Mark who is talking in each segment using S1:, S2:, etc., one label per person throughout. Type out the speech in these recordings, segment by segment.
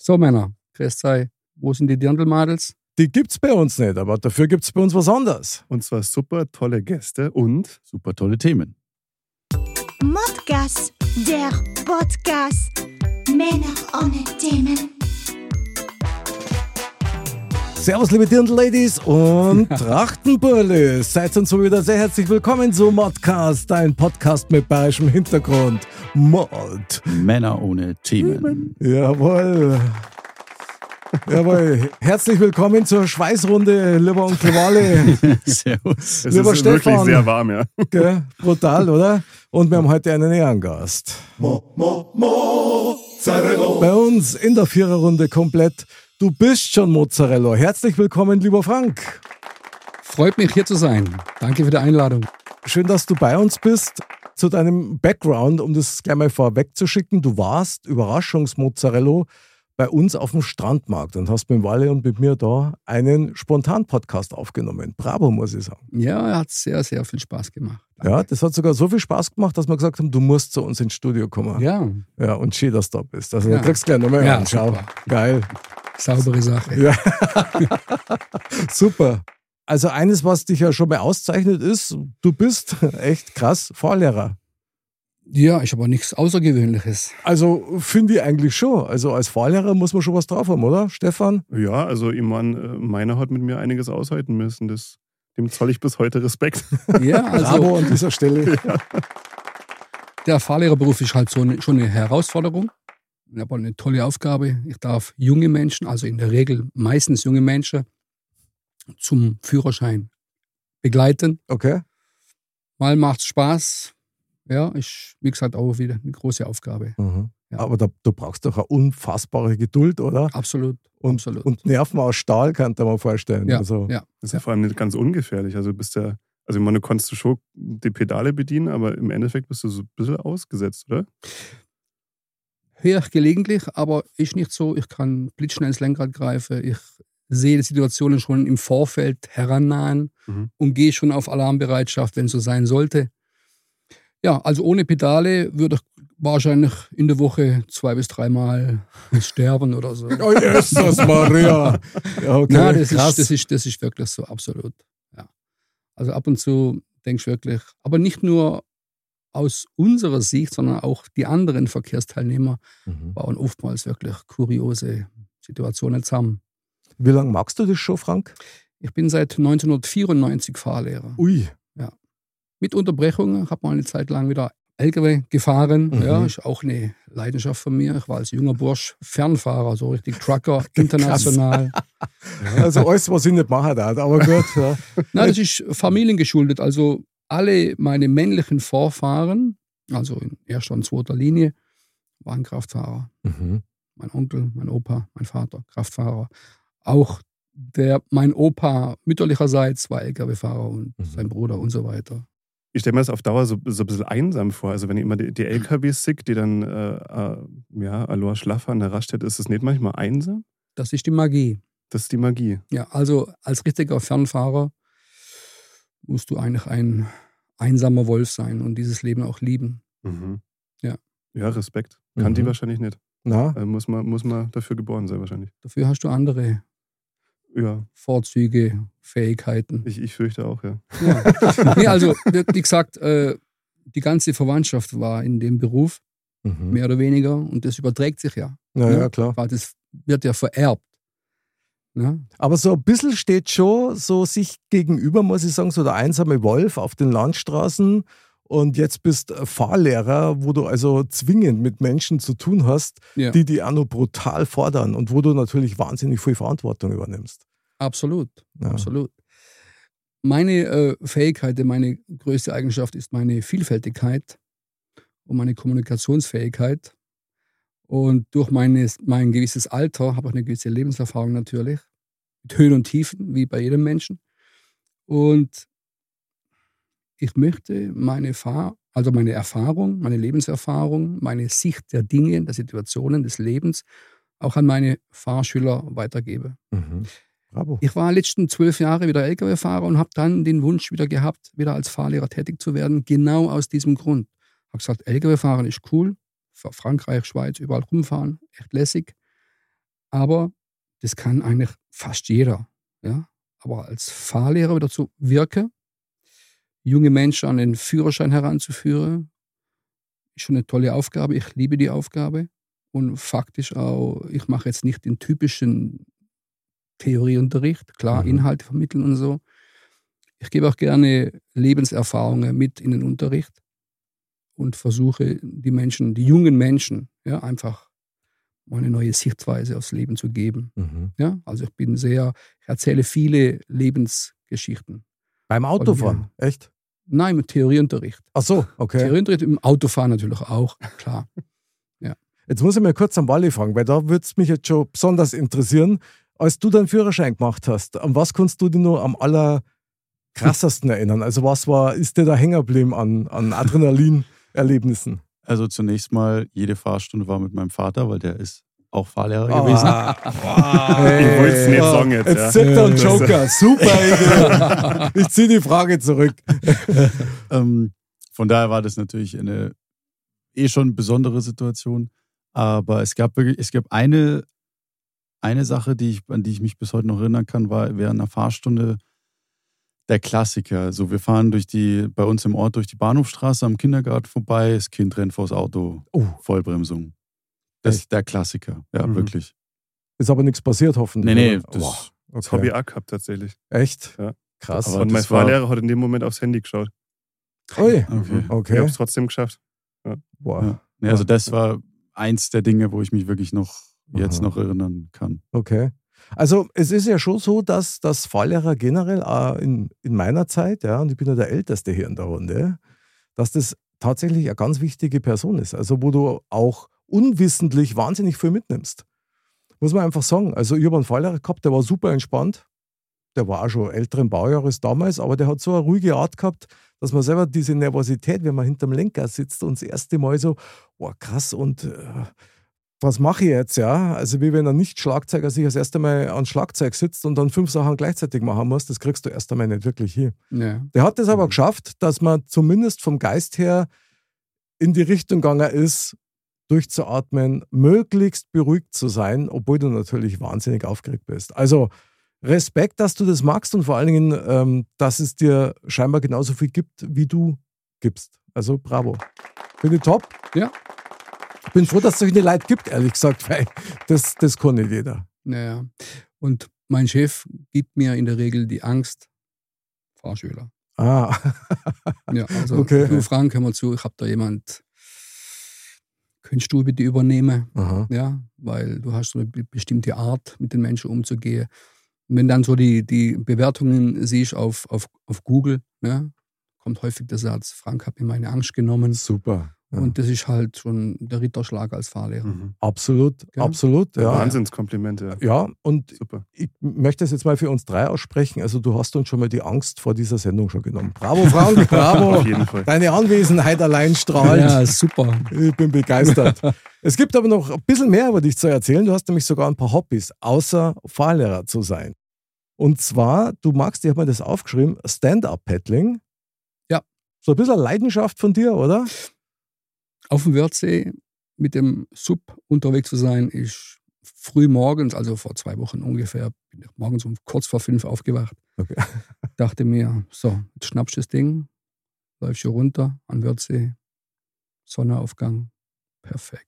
S1: So, Männer, grüß sei. Wo sind die Dirndl-Madels?
S2: Die gibt's bei uns nicht, aber dafür gibt's bei uns was anderes.
S3: Und zwar super tolle Gäste und super tolle Themen.
S4: Modcast, der Podcast. Männer ohne Themen.
S2: Servus, liebe Dirndl-Ladies und Trachtenburle. Seid uns so wieder sehr herzlich willkommen zu Modcast, ein Podcast mit bayerischem Hintergrund. Mod.
S3: Männer ohne Themen.
S2: Jawohl. Jawohl. Herzlich willkommen zur Schweißrunde, lieber Onkel Wale.
S3: Servus.
S5: Es
S2: Lieber
S5: ist wirklich
S2: Stefan.
S5: sehr warm, ja.
S2: Gell? Brutal, oder? Und wir haben heute einen Ehrengast. Bei uns in der Viererrunde komplett. Du bist schon Mozzarella. Herzlich willkommen, lieber Frank.
S1: Freut mich, hier zu sein. Danke für die Einladung.
S2: Schön, dass du bei uns bist. Zu deinem Background, um das gleich mal vorweg zu schicken. Du warst Überraschungsmozzarella bei uns auf dem Strandmarkt und hast mit Walle und mit mir da einen Spontan-Podcast aufgenommen. Bravo, muss ich sagen.
S1: Ja, hat sehr, sehr viel Spaß gemacht.
S2: Ja, das hat sogar so viel Spaß gemacht, dass wir gesagt haben, du musst zu uns ins Studio kommen.
S1: Ja,
S2: Ja, und schön, dass du da bist. Also,
S1: Ja.
S2: du kriegst gleich nochmal
S1: Ja,
S2: Schau. Geil.
S1: Saubere Sache.
S2: Ja. Super. Also, eines, was dich ja schon mal auszeichnet, ist, du bist echt krass Fahrlehrer.
S1: Ja, ich habe auch nichts Außergewöhnliches.
S2: Also, finde ich eigentlich schon. Also, als Fahrlehrer muss man schon was drauf haben, oder, Stefan?
S5: Ja, also ich mein, äh, meiner hat mit mir einiges aushalten müssen. Das, dem zoll ich bis heute Respekt.
S1: Ja,
S2: Bravo
S1: also
S2: an dieser Stelle.
S1: der Fahrlehrerberuf ist halt so eine, schon eine Herausforderung. Ich habe auch eine tolle Aufgabe. Ich darf junge Menschen, also in der Regel meistens junge Menschen, zum Führerschein begleiten.
S2: Okay.
S1: Mal macht's Spaß. Ja, ist, wie gesagt, auch wieder eine große Aufgabe.
S2: Mhm.
S1: Ja.
S2: Aber da, du brauchst doch eine unfassbare Geduld, oder?
S1: Absolut.
S2: Und,
S1: absolut.
S2: und Nerven aus Stahl, kann ich mir vorstellen.
S1: ja,
S2: also,
S1: ja.
S5: Das ist ja vor allem nicht ganz ungefährlich. Also du bist ja, also ich meine, du konntest du schon die Pedale bedienen, aber im Endeffekt bist du so ein bisschen ausgesetzt, oder?
S1: Höre ich gelegentlich, aber ist nicht so. Ich kann blitzschnell ins Lenkrad greifen. Ich sehe die Situationen schon im Vorfeld herannahen
S5: Mhm.
S1: und gehe schon auf Alarmbereitschaft, wenn es so sein sollte. Ja, also ohne Pedale würde ich wahrscheinlich in der Woche zwei bis dreimal sterben oder so.
S2: Oh, Jesus Maria. Ja, okay.
S1: Nein, das
S2: krass.
S1: ist, das, ist, das ist wirklich so, absolut. Ja. Also ab und zu denkst du wirklich, aber nicht nur aus unserer Sicht, sondern auch die anderen Verkehrsteilnehmer
S2: Mhm.
S1: bauen oftmals wirklich kuriose Situationen zusammen.
S2: Wie lange magst du das schon, Frank?
S1: Ich bin seit 1994 Fahrlehrer.
S2: Ui.
S1: Mit Unterbrechungen, habe mal eine Zeit lang wieder LKW gefahren.
S2: Mhm.
S1: Ja, ist auch eine Leidenschaft von mir. Ich war als junger Bursch Fernfahrer, so richtig Trucker, international.
S2: Also alles, was ich nicht machen darf, aber gut. Ja.
S1: Nein, das ist familiengeschuldet. Also alle meine männlichen Vorfahren, also in erster und zweiter Linie, waren Kraftfahrer.
S2: Mhm.
S1: Mein Onkel, mein Opa, mein Vater, Kraftfahrer. Auch der, mein Opa mütterlicherseits war Lkw-Fahrer und
S2: Mhm.
S1: sein Bruder und so weiter.
S5: Ich stelle mir das auf Dauer so, so ein bisschen einsam vor. Also wenn ich immer die, die LKWs sick, die dann, äh, äh, ja, Aloha Schlaffer an der Raststätte, ist das nicht manchmal einsam?
S1: Das ist die Magie.
S5: Das ist die Magie.
S1: Ja, also als richtiger Fernfahrer musst du eigentlich ein einsamer Wolf sein und dieses Leben auch lieben.
S5: Mhm.
S1: Ja.
S5: Ja, Respekt. Kann die
S2: Mhm.
S5: wahrscheinlich nicht.
S2: Na,
S5: Äh, muss, man, muss man dafür geboren sein, wahrscheinlich.
S1: Dafür hast du andere
S5: Ja,
S1: Vorzüge, Fähigkeiten.
S5: ich, ich fürchte auch, ja.
S1: Ja. nee, also, wie gesagt, äh, die ganze Verwandtschaft war in dem Beruf,
S2: mhm.
S1: mehr oder weniger, und das überträgt sich ja.
S2: ja,
S1: ne?
S2: ja, klar.
S1: Weil das wird ja vererbt. Ne?
S2: Aber so ein bisschen steht schon so sich gegenüber, muss ich sagen, so der einsame Wolf auf den Landstraßen. Und jetzt bist Fahrlehrer, wo du also zwingend mit Menschen zu tun hast,
S1: Ja.
S2: die die auch noch brutal fordern und wo du natürlich wahnsinnig viel Verantwortung übernimmst.
S1: Absolut,
S2: Ja.
S1: absolut. Meine äh, Fähigkeit, meine größte Eigenschaft ist meine Vielfältigkeit und meine Kommunikationsfähigkeit. Und durch meine, mein gewisses Alter habe ich eine gewisse Lebenserfahrung natürlich. Mit Höhen und Tiefen, wie bei jedem Menschen. Und ich möchte meine, Fahr also meine Erfahrung, meine Lebenserfahrung, meine Sicht der Dinge, der Situationen, des Lebens auch an meine Fahrschüler weitergebe.
S2: Mhm. Bravo.
S1: Ich war letzten zwölf Jahre wieder Lkw-Fahrer und habe dann den Wunsch wieder gehabt, wieder als Fahrlehrer tätig zu werden, genau aus diesem Grund. Ich habe gesagt, Lkw-Fahren ist cool, Frankreich, Schweiz, überall rumfahren, echt lässig. Aber das kann eigentlich fast jeder. Ja? Aber als Fahrlehrer wieder zu wirken, junge Menschen an den Führerschein heranzuführen, ist schon eine tolle Aufgabe. Ich liebe die Aufgabe. Und faktisch auch, ich mache jetzt nicht den typischen Theorieunterricht, klar,
S2: Mhm.
S1: Inhalte vermitteln und so. Ich gebe auch gerne Lebenserfahrungen mit in den Unterricht und versuche die Menschen, die jungen Menschen, ja, einfach mal eine neue Sichtweise aufs Leben zu geben.
S2: Mhm.
S1: Ja, also ich bin sehr, ich erzähle viele Lebensgeschichten.
S2: Beim Autofahren, echt?
S1: Nein, mit Theorieunterricht.
S2: Ach so, okay.
S1: Theorieunterricht im Autofahren natürlich auch, klar.
S2: Jetzt muss ich mal kurz am Wally fragen, weil da würde es mich jetzt schon besonders interessieren. Als du deinen Führerschein gemacht hast, an was kannst du dich nur am allerkrassesten erinnern? Also was war, ist dir da hängen geblieben an, an Adrenalin-Erlebnissen?
S3: Also zunächst mal, jede Fahrstunde war mit meinem Vater, weil der ist auch Fahrlehrer gewesen.
S2: Ah,
S5: Ich wollte es nicht sagen jetzt,
S2: Jetzt
S5: ja.
S2: zieht er einen Joker. Super Idee. Ich ziehe die Frage zurück.
S3: Ähm, von daher war das natürlich eine eh schon besondere Situation. Aber es gab wirklich, es gab eine, eine Sache, die ich, an die ich mich bis heute noch erinnern kann, war während einer Fahrstunde der Klassiker. Also wir fahren durch die, bei uns im Ort durch die Bahnhofstraße am Kindergarten vorbei, das Kind rennt vors Auto,
S2: Oh.
S3: Vollbremsung. Das
S2: Echt?
S3: ist der Klassiker, ja,
S5: Mhm.
S3: wirklich.
S2: Ist aber nichts passiert, hoffentlich.
S3: Nee, nee,
S2: oder?
S3: das,
S5: Das
S2: okay.
S5: habe ich auch gehabt tatsächlich.
S2: Echt?
S5: Ja.
S2: Krass.
S3: Aber
S5: Und mein
S3: das war-
S5: Fahrlehrer hat in dem Moment aufs Handy geschaut.
S2: Ui.
S3: okay.
S5: Ich habe
S2: Okay.
S5: es trotzdem geschafft.
S2: Boah.
S3: Ja. Nee, also das war eins der Dinge, wo ich mich wirklich noch jetzt
S2: Aha.
S3: noch erinnern kann.
S2: Okay. Also es ist ja schon so, dass das Fahrlehrer generell auch in, in meiner Zeit, ja, und ich bin ja der Älteste hier in der Runde, dass das tatsächlich eine ganz wichtige Person ist. Also wo du auch unwissentlich wahnsinnig viel mitnimmst. Muss man einfach sagen. Also ich habe einen Fahrlehrer gehabt, der war super entspannt. Der war auch schon älteren Baujahres damals, aber der hat so eine ruhige Art gehabt, dass man selber diese Nervosität, wenn man hinterm Lenker sitzt und das erste Mal so, oh krass, und äh, was mache ich jetzt, ja? Also wie wenn ein Nicht-Schlagzeuger sich das erste Mal ans Schlagzeug sitzt und dann fünf Sachen gleichzeitig machen muss, das kriegst du erst einmal nicht wirklich hin.
S1: Ja.
S2: Der hat es aber
S5: Mhm.
S2: geschafft, dass man zumindest vom Geist her in die Richtung gegangen ist, durchzuatmen, möglichst beruhigt zu sein, obwohl du natürlich wahnsinnig aufgeregt bist. Also Respekt, dass du das magst und vor allen Dingen, ähm, dass es dir scheinbar genauso viel gibt, wie du gibst. Also bravo. Finde ich top.
S1: Ja.
S2: Ich bin froh, dass es solche Leute gibt, ehrlich gesagt, weil das, das kann nicht jeder.
S1: Naja. Und mein Chef gibt mir in der Regel die Angst, Fahrschüler.
S2: Ah,
S1: Ja, also
S2: Okay.
S1: du Frank, hör mal zu, ich habe da jemand, könntest du bitte übernehmen?
S2: Aha.
S1: Ja, weil du hast so eine be- bestimmte Art, mit den Menschen umzugehen. Und wenn dann so die, die Bewertungen siehst auf, auf, auf Google, ja, kommt häufig der Satz, Frank hat mir meine Angst genommen.
S2: super. Ja.
S1: Und das ist halt schon der Ritterschlag als Fahrlehrer.
S5: Mhm.
S2: absolut,
S1: Ja.
S2: absolut. Ja.
S5: Wahnsinnskomplimente.
S2: ja, und
S5: Super.
S2: ich möchte es jetzt mal für uns drei aussprechen. Also du hast uns schon mal die Angst vor dieser Sendung schon genommen. Bravo, Frank, bravo.
S5: Auf jeden Fall.
S2: Deine Anwesenheit allein strahlt.
S1: Ja, super.
S2: Ich bin begeistert. es gibt aber noch ein bisschen mehr über dich zu erzählen. Du hast nämlich sogar ein paar Hobbys, außer Fahrlehrer zu sein. Und zwar, du magst, ich habe mir das aufgeschrieben, Stand-Up-Paddling.
S1: Ja.
S2: So ein bisschen Leidenschaft von dir, oder?
S1: Auf dem Wörthsee mit dem Sub unterwegs zu sein, ist früh morgens, also vor zwei Wochen ungefähr, bin ich morgens um kurz vor fünf aufgewacht.
S2: Okay.
S1: Dachte mir, so, jetzt schnappst du das Ding, läufst hier runter an Wörthsee, Sonnenaufgang, perfekt.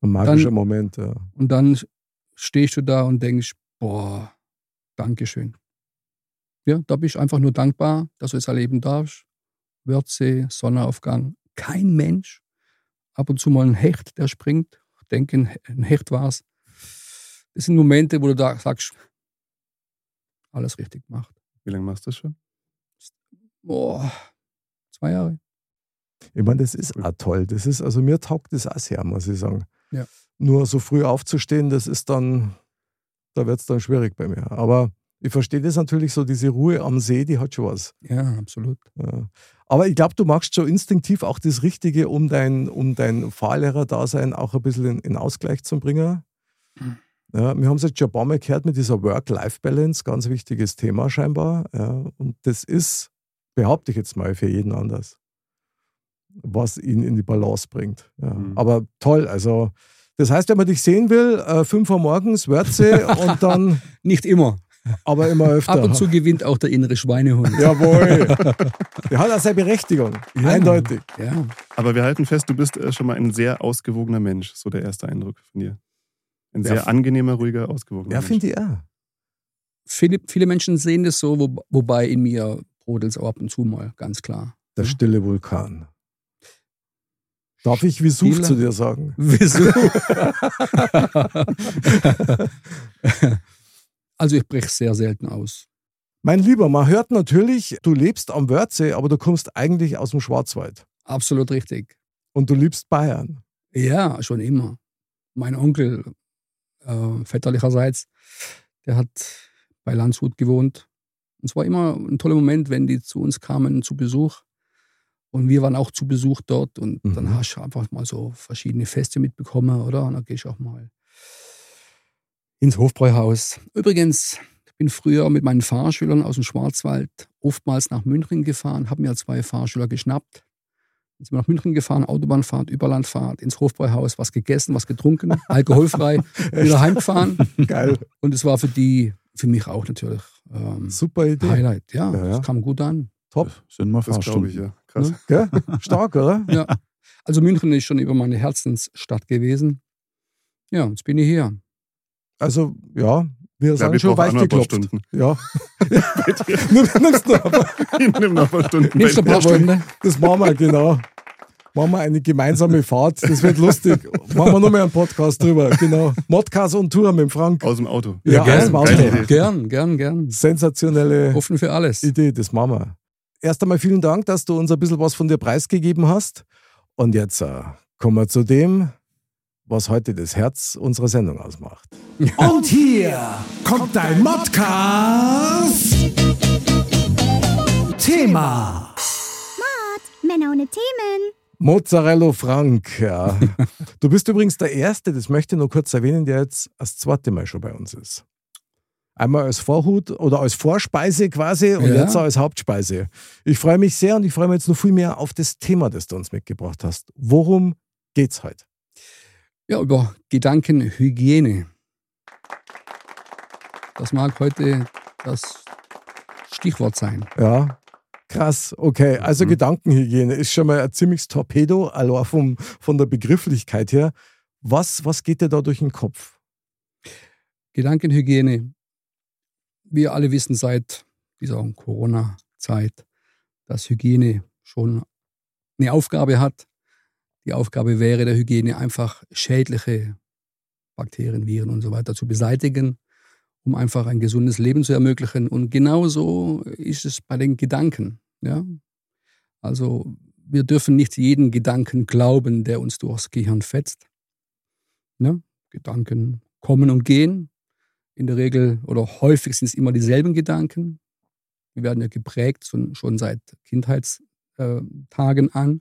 S2: Ein magischer
S1: Dann-
S2: Moment. Ja.
S1: Und dann stehst du da und denkst, boah, Dankeschön. Ja, da bist du einfach nur dankbar, dass du es erleben darfst. Wörthsee, Sonnenaufgang, kein Mensch. Ab und zu mal ein Hecht, der springt. Ich denke, ein Hecht war's. Das sind Momente, wo du da sagst, alles richtig gemacht.
S5: Wie lange machst du das schon?
S1: Boah, zwei Jahre.
S2: Ich meine, das ist auch toll. Das ist, also mir taugt das auch sehr, muss ich sagen.
S1: Ja.
S2: Nur so früh aufzustehen, das ist dann, da wird es dann schwierig bei mir. Aber ich verstehe das natürlich so, diese Ruhe am See, die hat schon was.
S1: Ja, absolut.
S2: Ja. Aber ich glaube, du machst schon instinktiv auch das Richtige, um dein, um dein Fahrlehrer-Dasein auch ein bisschen in, in Ausgleich zu bringen.
S1: Mhm.
S2: Ja, wir haben es jetzt schon ein paar Mal gehört mit dieser Work-Life-Balance, ganz wichtiges Thema scheinbar. Ja, und das ist, behaupte ich jetzt mal, für jeden anders, was ihn in die Balance bringt. Ja.
S5: Mhm.
S2: Aber toll, also das heißt, wenn man dich sehen will, äh, 5 Uhr morgens, Wörze und dann,
S1: Nicht immer.
S2: Aber immer öfter.
S1: Ab und zu gewinnt auch der innere Schweinehund.
S2: Jawohl. Der hat auch seine Berechtigung.
S1: Ja.
S2: Eindeutig.
S1: Ja.
S5: Aber wir halten fest, du bist äh, schon mal ein sehr ausgewogener Mensch. So der erste Eindruck von dir. Ein
S2: Ja,
S5: sehr
S2: f-
S5: angenehmer, ruhiger, ausgewogener
S2: Ja,
S5: Mensch.
S2: finde ich auch.
S1: Viele, viele Menschen sehen das so, wo, wobei in mir brodelt es auch ab und zu mal, ganz klar.
S2: Der stille Vulkan. Darf ich Vesuv zu dir sagen?
S1: Wieso? also ich breche sehr selten aus.
S2: Mein Lieber, man hört natürlich, du lebst am Wörthsee, aber du kommst eigentlich aus dem Schwarzwald.
S1: Absolut richtig.
S2: Und du liebst Bayern.
S1: Ja, schon immer. Mein Onkel, äh, väterlicherseits, der hat bei Landshut gewohnt. Und es war immer ein toller Moment, wenn die zu uns kamen zu Besuch. Und wir waren auch zu Besuch dort. Und
S2: Mhm.
S1: dann hast du einfach mal so verschiedene Feste mitbekommen, oder? Und dann gehst du auch mal ins Hofbräuhaus. Übrigens, ich bin früher mit meinen Fahrschülern aus dem Schwarzwald oftmals nach München gefahren, habe mir zwei Fahrschüler geschnappt. Dann sind wir nach München gefahren, Autobahnfahrt, Überlandfahrt, ins Hofbräuhaus, was gegessen, was getrunken, alkoholfrei, wieder heimgefahren.
S2: Geil.
S1: Und es war für die, für mich auch natürlich ähm,
S2: Super Idee.
S1: Highlight. Ja,
S2: Ja, ja.
S1: das kam gut an.
S2: Top.
S3: Sind mal
S5: Das glaube ich,
S3: Fahrstunden.
S5: ja. Krass.
S2: Gell? Stark, oder?
S1: Ja. Also München ist schon immer meine Herzensstadt gewesen. Ja, jetzt bin ich hier.
S2: Also, ja, wir
S5: Ja,
S2: sagen
S5: wir
S2: schon
S5: noch
S2: weichgeklopft.
S5: Stunden.
S2: Ja. Nimm, nimmst du aber.
S5: Nimm noch ein paar Stunden.
S1: Nimmst du ein paar Stunden?
S2: Das machen wir, genau. Machen wir eine gemeinsame Fahrt. Das wird lustig. Machen wir noch mal einen Podcast drüber. Genau. Modcast und Tour mit dem Frank.
S5: Aus dem Auto.
S2: Ja,
S1: gern,
S2: aus dem Auto.
S1: Gern, gern, gern.
S2: Sensationelle
S1: Offen für alles.
S2: Idee, das machen wir. Erst einmal vielen Dank, dass du uns ein bisschen was von dir preisgegeben hast. Und jetzt äh, kommen wir zu dem, was heute das Herz unserer Sendung ausmacht.
S6: Und hier kommt dein Modcast. Thema.
S4: Männer ohne Themen.
S2: Mozzarella Frank, ja. Du bist übrigens der Erste, das möchte ich nur kurz erwähnen, der jetzt das zweite Mal schon bei uns ist. Einmal als Vorhut oder als Vorspeise quasi und
S1: Ja.
S2: jetzt auch als Hauptspeise. Ich freue mich sehr und ich freue mich jetzt noch viel mehr auf das Thema, das du uns mitgebracht hast. Worum geht's heute?
S1: Ja, über Gedankenhygiene. Das mag heute das Stichwort sein.
S2: Ja, krass. Okay, also
S5: Mhm.
S2: Gedankenhygiene ist schon mal ein ziemliches Torpedo, also vom, von der Begrifflichkeit her. Was, was geht dir da durch den Kopf?
S1: Gedankenhygiene. Wir alle wissen seit dieser Corona-Zeit, dass Hygiene schon eine Aufgabe hat. Die Aufgabe wäre der Hygiene einfach schädliche Bakterien, Viren und so weiter zu beseitigen, um einfach ein gesundes Leben zu ermöglichen. Und genauso ist es bei den Gedanken. Ja? Also wir dürfen nicht jeden Gedanken glauben, der uns durchs Gehirn fetzt. Ne? Gedanken kommen und gehen. In der Regel oder häufig sind es immer dieselben Gedanken. Wir werden ja geprägt schon seit Kindheitstagen an.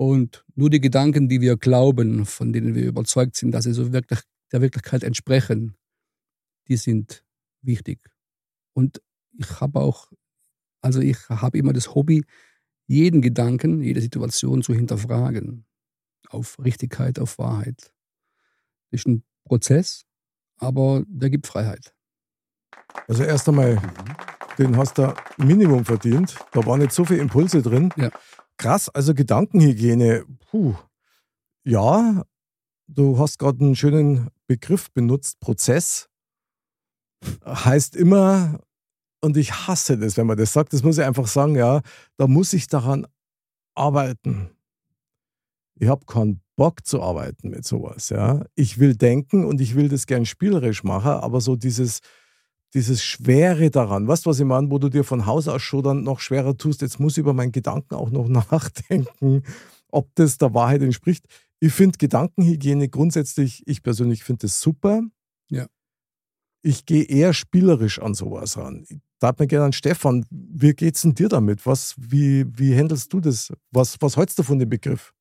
S1: Und nur die Gedanken, die wir glauben, von denen wir überzeugt sind, dass sie so wirklich der Wirklichkeit entsprechen, die sind wichtig. Und ich habe auch, also ich habe immer das Hobby, jeden Gedanken, jede Situation zu hinterfragen. Auf Richtigkeit, auf Wahrheit. Das ist ein Prozess, aber der gibt Freiheit.
S2: Also erst einmal, den hast du Minimum verdient. Da waren nicht so viele Impulse drin.
S1: Ja.
S2: Krass, also Gedankenhygiene. Puh. Ja, du hast gerade einen schönen Begriff benutzt, Prozess. Heißt immer, und ich hasse das, wenn man das sagt, das muss ich einfach sagen, ja, da muss ich daran arbeiten. Ich habe keinen Bock zu arbeiten mit sowas, ja. Ich will denken und ich will das gern spielerisch machen, aber so dieses, dieses Schwere daran, weißt du, was ich meine, wo du dir von Haus aus schon dann noch schwerer tust, jetzt muss ich über meinen Gedanken auch noch nachdenken, ob das der Wahrheit entspricht. Ich finde Gedankenhygiene grundsätzlich, ich persönlich finde das super.
S1: Ja.
S2: Ich gehe eher spielerisch an sowas ran. Ich darf mir gerne an Stefan, wie geht's denn dir damit? Was, wie, wie handelst du das? Was, was hältst du von dem Begriff?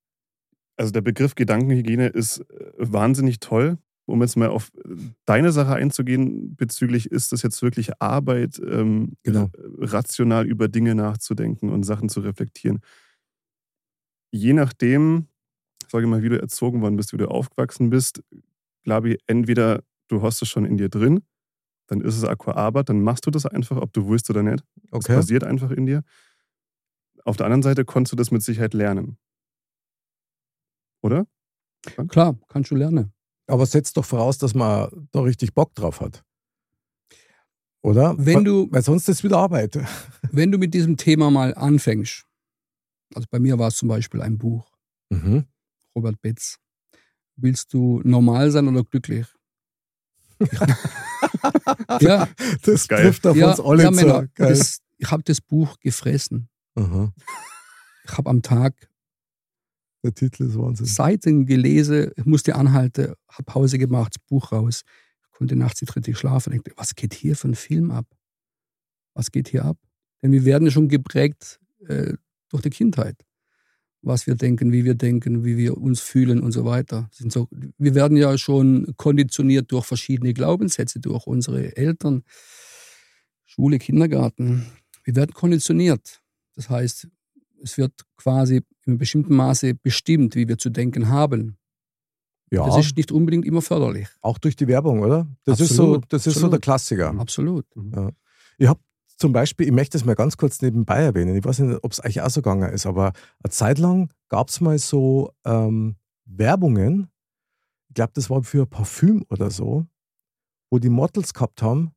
S5: Also der Begriff Gedankenhygiene ist äh, wahnsinnig toll. Um jetzt mal auf äh, deine Sache einzugehen, bezüglich ist das jetzt wirklich Arbeit, ähm,
S2: Genau.
S5: rational über Dinge nachzudenken und Sachen zu reflektieren. Je nachdem, sage ich mal, wie du erzogen worden bist, wie du aufgewachsen bist, glaube ich, entweder du hast es schon in dir drin, dann ist es Aquaarbeit, dann machst du das einfach, ob du willst oder nicht. Das
S2: Okay.
S5: passiert einfach in dir. Auf der anderen Seite konntest du das mit Sicherheit lernen. Oder?
S1: Klar, kannst du lernen.
S2: Aber setzt doch voraus, dass man da richtig Bock drauf hat. Oder?
S1: Wenn du,
S2: Weil sonst ist es wieder Arbeit.
S1: wenn du mit diesem Thema mal anfängst, also bei mir war es zum Beispiel ein Buch,
S2: Mhm.
S1: Robert Betz. Willst du normal sein oder glücklich? ja,
S2: Das
S5: Geil.
S2: trifft auf
S1: ja,
S2: uns alle
S1: ja
S2: zu.
S1: Das, ich habe das Buch gefressen.
S2: Aha.
S1: Ich habe am Tag
S2: Der Titel ist Wahnsinn.
S1: Seiten gelesen, musste anhalten, habe Pause gemacht, Buch raus. Konnte nachts nicht richtig schlafen. Dachte, was geht hier für ein Film ab? Was geht hier ab? Denn wir werden schon geprägt äh, durch die Kindheit. Was wir denken, wie wir denken, wie wir uns fühlen und so weiter. So, wir werden ja schon konditioniert durch verschiedene Glaubenssätze, durch unsere Eltern, Schule, Kindergarten. Wir werden konditioniert. Das heißt, es wird quasi in einem bestimmten Maße bestimmt, wie wir zu denken haben.
S2: Ja,
S1: Das ist nicht unbedingt immer förderlich.
S2: auch durch die Werbung, oder? Das ist so,
S1: Absolut,
S2: das ist so
S1: absolut.
S2: der Klassiker.
S1: Absolut.
S2: Ich habe zum Beispiel, ich möchte das mal ganz kurz nebenbei erwähnen, ich weiß nicht, ob es euch auch so gegangen ist, aber eine Zeit lang gab es mal so ähm, Werbungen, ich glaube, das war für Parfüm oder so, wo die Models gehabt haben,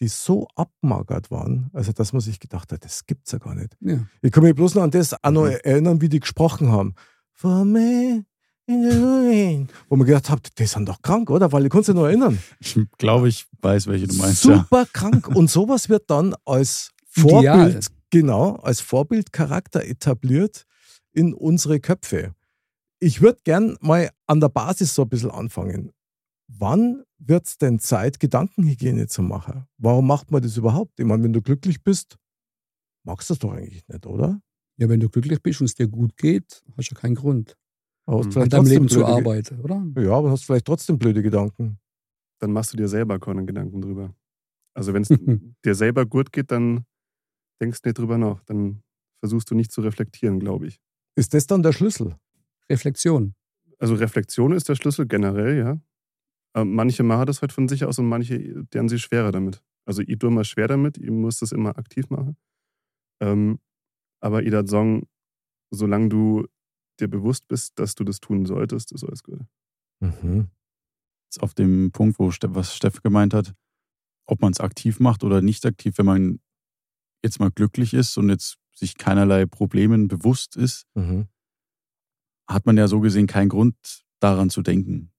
S2: die so abmagert waren, also dass man sich gedacht hat, das gibt's ja gar nicht.
S1: Ja.
S2: Ich kann mich bloß noch an das auch noch
S5: Mhm.
S2: erinnern, wie die gesprochen haben. For me in the rain. Wo man gedacht hat, die sind doch krank, oder? Weil ich kann sich noch erinnern.
S3: Ich glaube, ich weiß, welche du meinst. Ja.
S2: Super krank. Und sowas wird dann als
S1: Ideal.
S2: Vorbild, genau, als Vorbildcharakter etabliert in unsere Köpfe. Ich würde gern mal an der Basis so ein bisschen anfangen. Wann wird es denn Zeit, Gedankenhygiene zu machen? Warum macht man das überhaupt? Ich meine, wenn du glücklich bist, magst du das doch eigentlich nicht, oder?
S1: ja, wenn du glücklich bist und es dir gut geht, hast du ja keinen Grund,
S2: Aber hast
S5: Mhm.
S2: vielleicht
S1: an deinem
S2: trotzdem
S1: Leben zu arbeiten, oder?
S2: Ja, aber hast vielleicht trotzdem blöde Gedanken.
S5: Dann machst du dir selber keine Gedanken drüber. Also wenn es dir selber gut geht, dann denkst du nicht drüber nach. Dann versuchst du nicht zu reflektieren, glaube ich.
S2: Ist das dann der Schlüssel?
S1: Reflexion.
S5: Also Reflexion ist der Schlüssel generell, ja. Aber manche machen das halt von sich aus und manche, deren sie schwerer damit. Also ich tue mal schwer damit, ich muss das immer aktiv machen. Ähm, aber dat sagen, solange du dir bewusst bist, dass du das tun solltest, ist alles gut.
S2: Mhm.
S3: Jetzt auf dem Punkt, wo Ste was Steff gemeint hat, ob man es aktiv macht oder nicht aktiv, wenn man jetzt mal glücklich ist und jetzt sich keinerlei Problemen bewusst ist,
S2: Mhm.
S3: hat man ja so gesehen keinen Grund daran zu denken.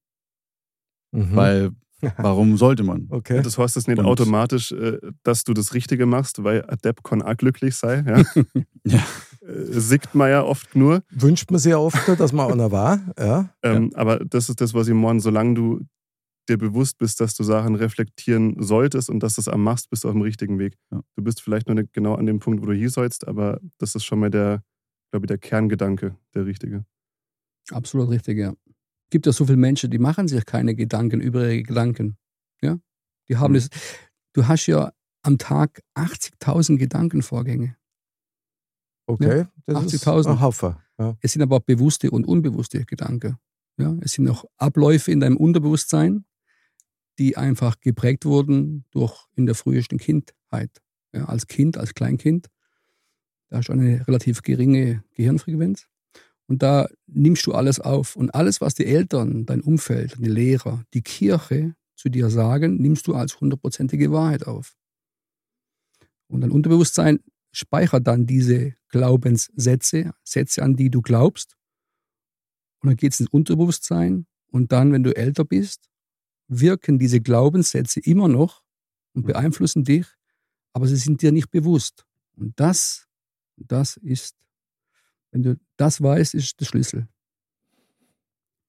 S2: Mhm.
S3: Weil warum sollte man?
S2: okay.
S5: Das heißt es nicht
S3: Und-
S5: automatisch, äh, dass du das Richtige machst, weil Adept kann auch glücklich sein. Ja?
S3: Ja.
S5: Äh, Sieht man ja oft nur.
S2: Wünscht man sich ja oft, dass man einer war. Ja.
S5: Ähm, Aber das ist das, was ich meine. Solange du dir bewusst bist, dass du Sachen reflektieren solltest und dass du es am machst, bist du auf dem richtigen Weg.
S3: Ja.
S5: Du bist vielleicht noch nicht genau an dem Punkt, wo du hier sollst, aber das ist schon mal der, glaube ich, der Kerngedanke, der richtige.
S1: Absolut richtig, ja. Es gibt ja so viele Menschen, die machen sich keine Gedanken über ihre Gedanken. Ja? Die haben
S5: Mhm.
S1: das. Du hast ja am Tag 80.000 Gedankenvorgänge.
S2: Okay, das ist
S1: 80.000.
S2: ein Haufen. Ja.
S1: Es sind aber auch bewusste und unbewusste Gedanken. Ja? Es sind auch Abläufe in deinem Unterbewusstsein, die einfach geprägt wurden durch in der frühesten Kindheit. Ja? Als Kind, als Kleinkind. Da hast du eine relativ geringe Gehirnfrequenz. Und da nimmst du alles auf. Und alles, was die Eltern, dein Umfeld, die Lehrer, die Kirche zu dir sagen, nimmst du als hundertprozentige Wahrheit auf. Und dein Unterbewusstsein speichert dann diese Glaubenssätze, Sätze, an die du glaubst. Und dann geht es ins Unterbewusstsein. Und dann, wenn du älter bist, wirken diese Glaubenssätze immer noch und beeinflussen dich, aber sie sind dir nicht bewusst. Und das, das ist, wenn du das weißt, ist der Schlüssel.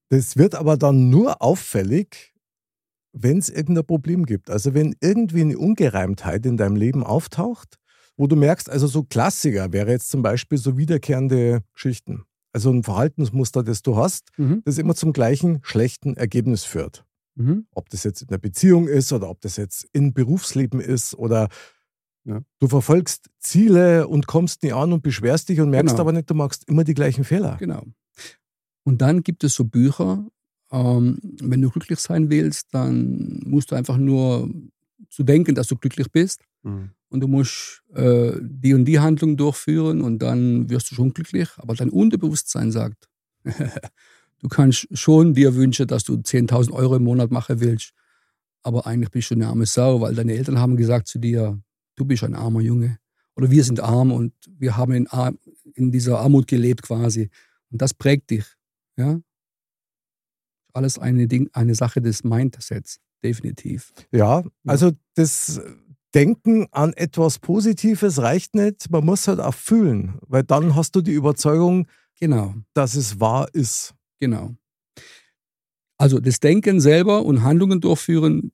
S2: Das wird aber dann nur auffällig, wenn es irgendein Problem gibt. Also wenn irgendwie eine Ungereimtheit in deinem Leben auftaucht, wo du merkst, also so Klassiker wäre jetzt zum Beispiel so wiederkehrende Geschichten. Also ein Verhaltensmuster, das du hast,
S1: Mhm.
S2: das immer zum gleichen schlechten Ergebnis führt.
S1: Mhm.
S2: Ob das jetzt in einer Beziehung ist oder ob das jetzt im Berufsleben ist oder
S5: Ja.
S2: du verfolgst Ziele und kommst nie an und beschwerst dich und merkst
S1: Genau.
S2: aber nicht, du machst immer die gleichen Fehler.
S1: Genau. Und dann gibt es so Bücher, ähm, wenn du glücklich sein willst, dann musst du einfach nur zu denken, dass du glücklich bist
S5: Mhm.
S1: und du musst äh, die und die Handlung durchführen und dann wirst du schon glücklich. Aber dein Unterbewusstsein sagt, du kannst schon dir wünschen, dass du 10.000 Euro im Monat machen willst, aber eigentlich bist du eine arme Sau, weil deine Eltern haben gesagt zu dir, du bist ein armer Junge oder wir sind arm und wir haben in, Ar in dieser Armut gelebt quasi. Und das prägt dich. Ja? Alles eine, Ding, eine Sache des Mindsets, definitiv.
S2: Ja, also das Denken an etwas Positives reicht nicht. Man muss halt auch fühlen, weil dann hast du die Überzeugung,
S1: Genau,
S2: dass es wahr ist.
S1: genau. Also das Denken selber und Handlungen durchführen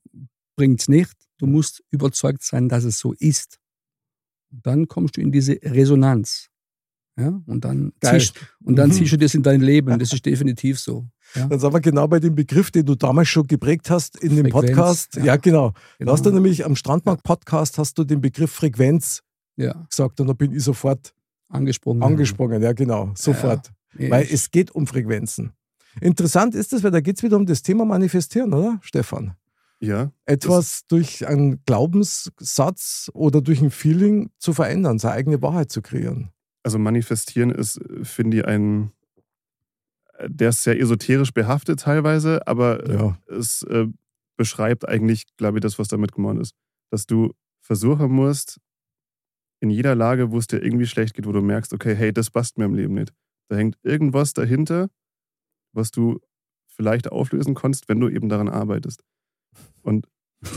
S1: bringt es nicht. Du musst überzeugt sein, dass es so ist. Und dann kommst du in diese Resonanz. Ja? Und dann,
S2: Geil.
S1: ziehst, und dann
S2: Mhm.
S1: ziehst du das in dein Leben. Das ist definitiv so. Ja?
S2: Dann sind wir genau bei dem Begriff, den du damals schon geprägt hast in dem
S1: Frequenz,
S2: Podcast.
S1: ja.
S2: Ja, genau.
S1: Genau.
S2: Da hast du nämlich am Strandmarkt-Podcast hast du den Begriff Frequenz
S1: ja,
S2: gesagt und da bin ich sofort
S1: angesprochen.
S2: angesprungen. Ja, genau. Sofort. Weil es geht um Frequenzen. Interessant ist es, weil da geht es wieder um das Thema Manifestieren, oder, Stefan?
S5: Ja,
S2: Etwas durch einen Glaubenssatz oder durch ein Feeling zu verändern, seine eigene Wahrheit zu kreieren.
S5: also manifestieren ist, äh, finde ich, ein, äh, der ist sehr esoterisch behaftet teilweise, aber äh,
S2: Ja.
S5: es äh, beschreibt eigentlich, glaube ich, das, was damit gemeint ist. Dass du versuchen musst, in jeder Lage, wo es dir irgendwie schlecht geht, wo du merkst, okay, hey, das passt mir im Leben nicht. Da hängt irgendwas dahinter, was du vielleicht auflösen kannst, wenn du eben daran arbeitest. Und,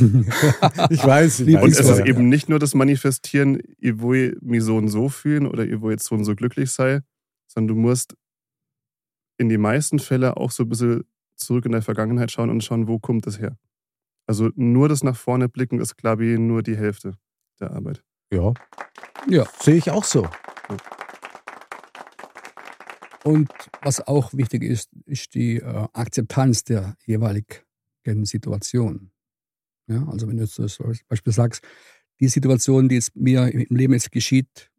S2: Ich weiß, ich
S5: und
S2: weiß.
S5: es ist
S2: ja.
S5: eben nicht nur das Manifestieren, ich will mich so und so fühlen oder ich will jetzt so und so glücklich sein, sondern du musst in die meisten Fälle auch so ein bisschen zurück in der Vergangenheit schauen und schauen, wo kommt das her. Also nur das nach vorne blicken ist, glaube ich, nur die Hälfte der Arbeit.
S2: Ja,
S1: ja.
S2: sehe ich auch so.
S1: Und was auch wichtig ist, ist die äh, Akzeptanz der jeweiligen Situation. Ja, also wenn du jetzt so zum Beispiel sagst, die Situation, die jetzt mir im Leben jetzt geschieht,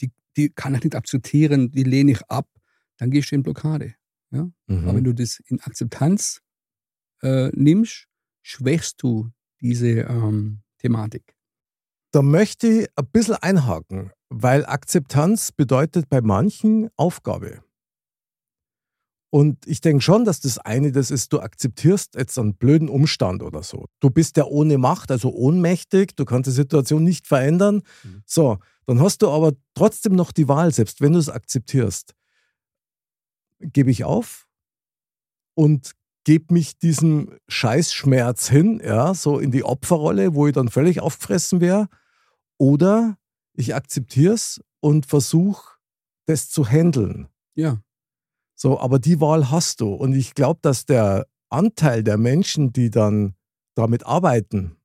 S1: die, die kann ich nicht akzeptieren, die lehne ich ab, dann gehst du in Blockade. Aber wenn
S2: Mhm.
S1: du das in Akzeptanz äh, nimmst, schwächst du diese ähm, Thematik.
S2: Da möchte ich ein bisschen einhaken, weil Akzeptanz bedeutet bei manchen Aufgabe. Und ich denke schon, dass das eine das ist, du akzeptierst jetzt einen blöden Umstand oder so. Du bist ja ohne Macht, also ohnmächtig, du kannst die Situation nicht verändern.
S5: Mhm.
S2: So, dann hast du aber trotzdem noch die Wahl, selbst wenn du es akzeptierst. Gebe ich auf und gebe mich diesem Scheißschmerz hin, ja, so in die Opferrolle, wo ich dann völlig aufgefressen wäre. Oder ich akzeptiere es und versuche, das zu handeln.
S1: Ja,
S2: So, aber die Wahl hast du. Und ich glaube, dass der Anteil der Menschen, die dann damit arbeiten,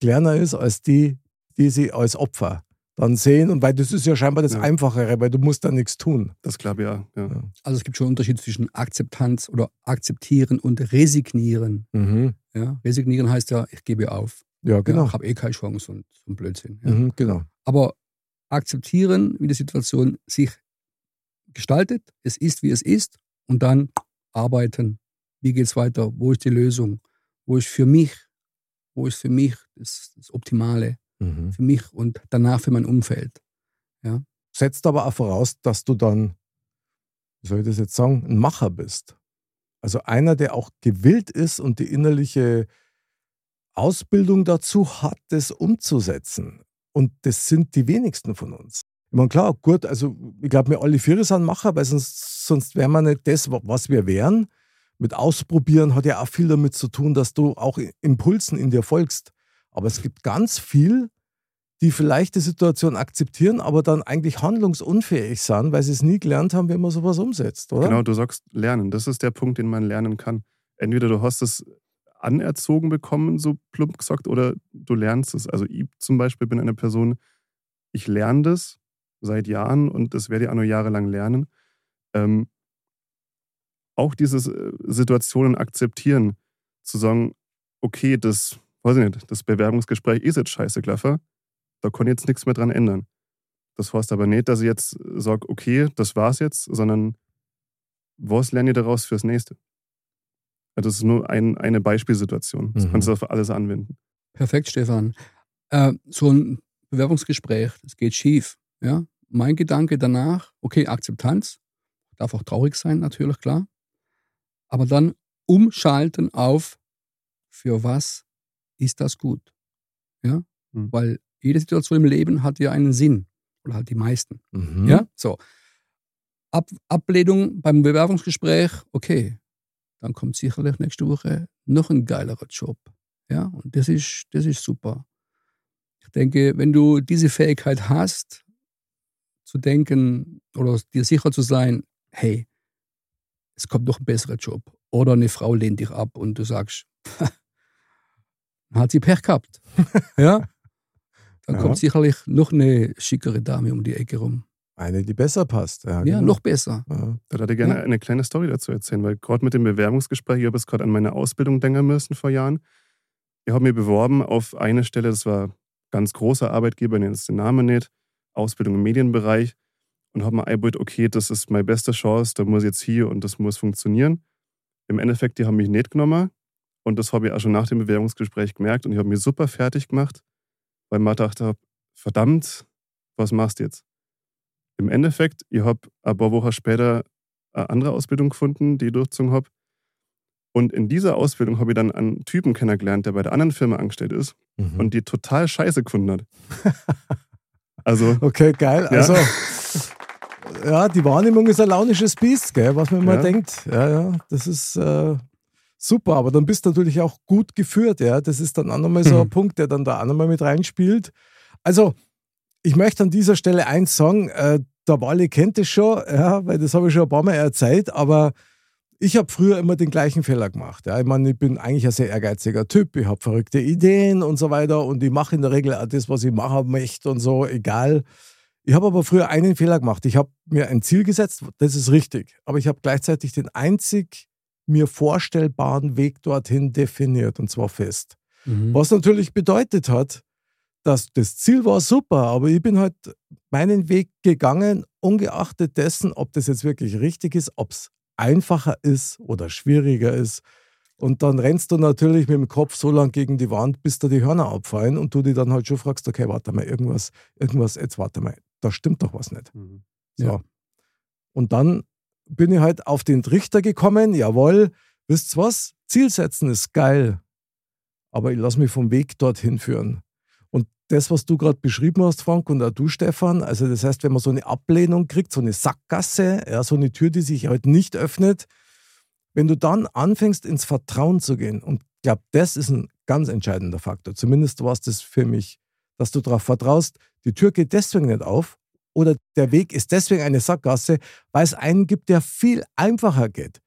S2: kleiner ist als die, die sie als Opfer dann sehen. Und weil das ist ja scheinbar das
S5: Ja.
S2: Einfachere, weil du musst da nichts tun.
S5: Das glaube ich ja. ja.
S1: also es gibt schon einen Unterschied zwischen Akzeptanz oder akzeptieren und resignieren.
S2: Mhm.
S1: Ja, resignieren heißt ja, ich gebe auf.
S2: Ja,
S1: Genau. Ja, ich habe eh keine Chance und so ein Blödsinn. Ja.
S2: Mhm, genau.
S1: Aber akzeptieren, wie die Situation sich gestaltet, es ist, wie es ist, und dann arbeiten. Wie geht es weiter? Wo ist die Lösung? Wo ist für mich, wo ist für mich das, das Optimale?
S2: Mhm.
S1: Für mich und danach für mein Umfeld.
S2: Setzt aber auch voraus, dass du dann, wie soll ich das jetzt sagen, ein Macher bist. Also einer, der auch gewillt ist und die innerliche Ausbildung dazu hat, das umzusetzen. Und das sind die wenigsten von uns. Ich meine, klar, gut, also ich glaube, wir alle vier sind Macher, weil sonst, sonst wären wir nicht das, was wir wären. Mit Ausprobieren hat ja auch viel damit zu tun, dass du auch Impulsen in dir folgst. Aber es gibt ganz viel, die vielleicht die Situation akzeptieren, aber dann eigentlich handlungsunfähig sind, weil sie es nie gelernt haben, wie man sowas umsetzt, oder?
S5: Genau, du sagst lernen. Das ist der Punkt, den man lernen kann. Entweder du hast es anerzogen bekommen, so plump gesagt, oder du lernst es. Also ich zum Beispiel bin eine Person, ich lerne das seit Jahren und das werde ich auch noch jahrelang lernen. Ähm, auch diese äh, Situationen akzeptieren, zu sagen, okay, das, weiß ich nicht, das Bewerbungsgespräch ist jetzt scheiße, Klaffer, da kann ich jetzt nichts mehr dran ändern. Das heißt aber nicht, dass ich jetzt sage, okay, das war's jetzt, sondern was lerne ich daraus fürs nächste? Das ist nur ein, eine Beispielsituation. Das
S2: Mhm.
S5: kannst du auf alles anwenden.
S1: Perfekt, Stefan. Äh, so ein Bewerbungsgespräch, das geht schief. Ja? Mein Gedanke danach, okay, Akzeptanz, darf auch traurig sein, natürlich, klar. Aber dann umschalten auf, für was ist das gut? Ja?
S5: Mhm.
S1: Weil jede Situation im Leben hat ja einen Sinn. Oder halt die meisten.
S2: Mhm.
S1: Ja, so. Ab, Ablehnung beim Bewerbungsgespräch, okay, dann kommt sicherlich nächste Woche noch ein geilerer Job. Ja, und das ist, das ist super. Ich denke, wenn du diese Fähigkeit hast, zu denken oder dir sicher zu sein, hey, es kommt noch ein besserer Job. Oder eine Frau lehnt dich ab und du sagst, hat sie Pech gehabt. ja? Dann
S2: Ja.
S1: kommt sicherlich noch eine schickere Dame um die Ecke rum.
S2: Eine, die besser passt. Ja,
S1: Ja,
S2: genau.
S1: noch besser.
S2: Ja.
S5: Da hätte ich gerne
S1: Ja.
S5: eine kleine Story dazu erzählen, weil gerade mit dem Bewerbungsgespräch, ich habe jetzt gerade an meine Ausbildung denken müssen vor Jahren. Ich habe mich beworben auf eine Stelle, das war ein ganz großer Arbeitgeber, ich nenne jetzt den Namen nicht, Ausbildung im Medienbereich und habe mir eingebildet, okay, das ist meine beste Chance, da muss ich jetzt hier und das muss funktionieren. Im Endeffekt, die haben mich nicht genommen und das habe ich auch schon nach dem Bewerbungsgespräch gemerkt und ich habe mich super fertig gemacht, weil man dachte, verdammt, was machst du jetzt? Im Endeffekt, ich habe ein paar Wochen später eine andere Ausbildung gefunden, die ich durchgezogen habe. Und in dieser Ausbildung habe ich dann einen Typen kennengelernt, der bei der anderen Firma angestellt ist
S2: Mhm.
S5: und die total scheiße gefunden hat. Also,
S2: Okay, geil.
S5: Ja.
S2: Also, ja, die Wahrnehmung ist ein launisches Biest, gell, was man immer
S5: Ja.
S2: denkt. Ja, ja, das ist äh, super, aber dann bist du natürlich auch gut geführt, ja. Das ist dann auch nochmal so ein
S1: Mhm.
S2: Punkt, der dann da auch nochmal mit reinspielt. Also, ich möchte an dieser Stelle eins sagen, äh, der Wally kennt es schon, ja, weil das habe ich schon ein paar Mal erzählt, aber ich habe früher immer den gleichen Fehler gemacht. Ja. Ich meine, ich bin eigentlich ein sehr ehrgeiziger Typ, ich habe verrückte Ideen und so weiter und ich mache in der Regel auch das, was ich machen möchte und so, egal. Ich habe aber früher einen Fehler gemacht. Ich habe mir ein Ziel gesetzt, das ist richtig, aber ich habe gleichzeitig den einzig mir vorstellbaren Weg dorthin definiert und zwar fest.
S1: Mhm.
S2: Was natürlich bedeutet hat, dass das Ziel war super, aber ich bin halt meinen Weg gegangen, ungeachtet dessen, ob das jetzt wirklich richtig ist, ob es einfacher ist oder schwieriger ist. Und dann rennst du natürlich mit dem Kopf so lang gegen die Wand, bis da die Hörner abfallen und du dich dann halt schon fragst, okay, warte mal, irgendwas, irgendwas, jetzt warte mal, da stimmt doch was nicht.
S5: Mhm.
S2: So.
S1: Ja.
S2: Und dann bin ich halt auf den Trichter gekommen, jawohl, wisst ihr was? Ziel setzen ist geil, aber ich lasse mich vom Weg dorthin führen. Und das, was du gerade beschrieben hast, Frank, und auch du, Stefan, also das heißt, wenn man so eine Ablehnung kriegt, so eine Sackgasse, ja, so eine Tür, die sich halt nicht öffnet, wenn du dann anfängst, ins Vertrauen zu gehen, und ich glaube, das ist ein ganz entscheidender Faktor, zumindest war es das für mich, dass du darauf vertraust, die Tür geht deswegen nicht auf oder der Weg ist deswegen eine Sackgasse, weil es einen gibt, der viel einfacher geht.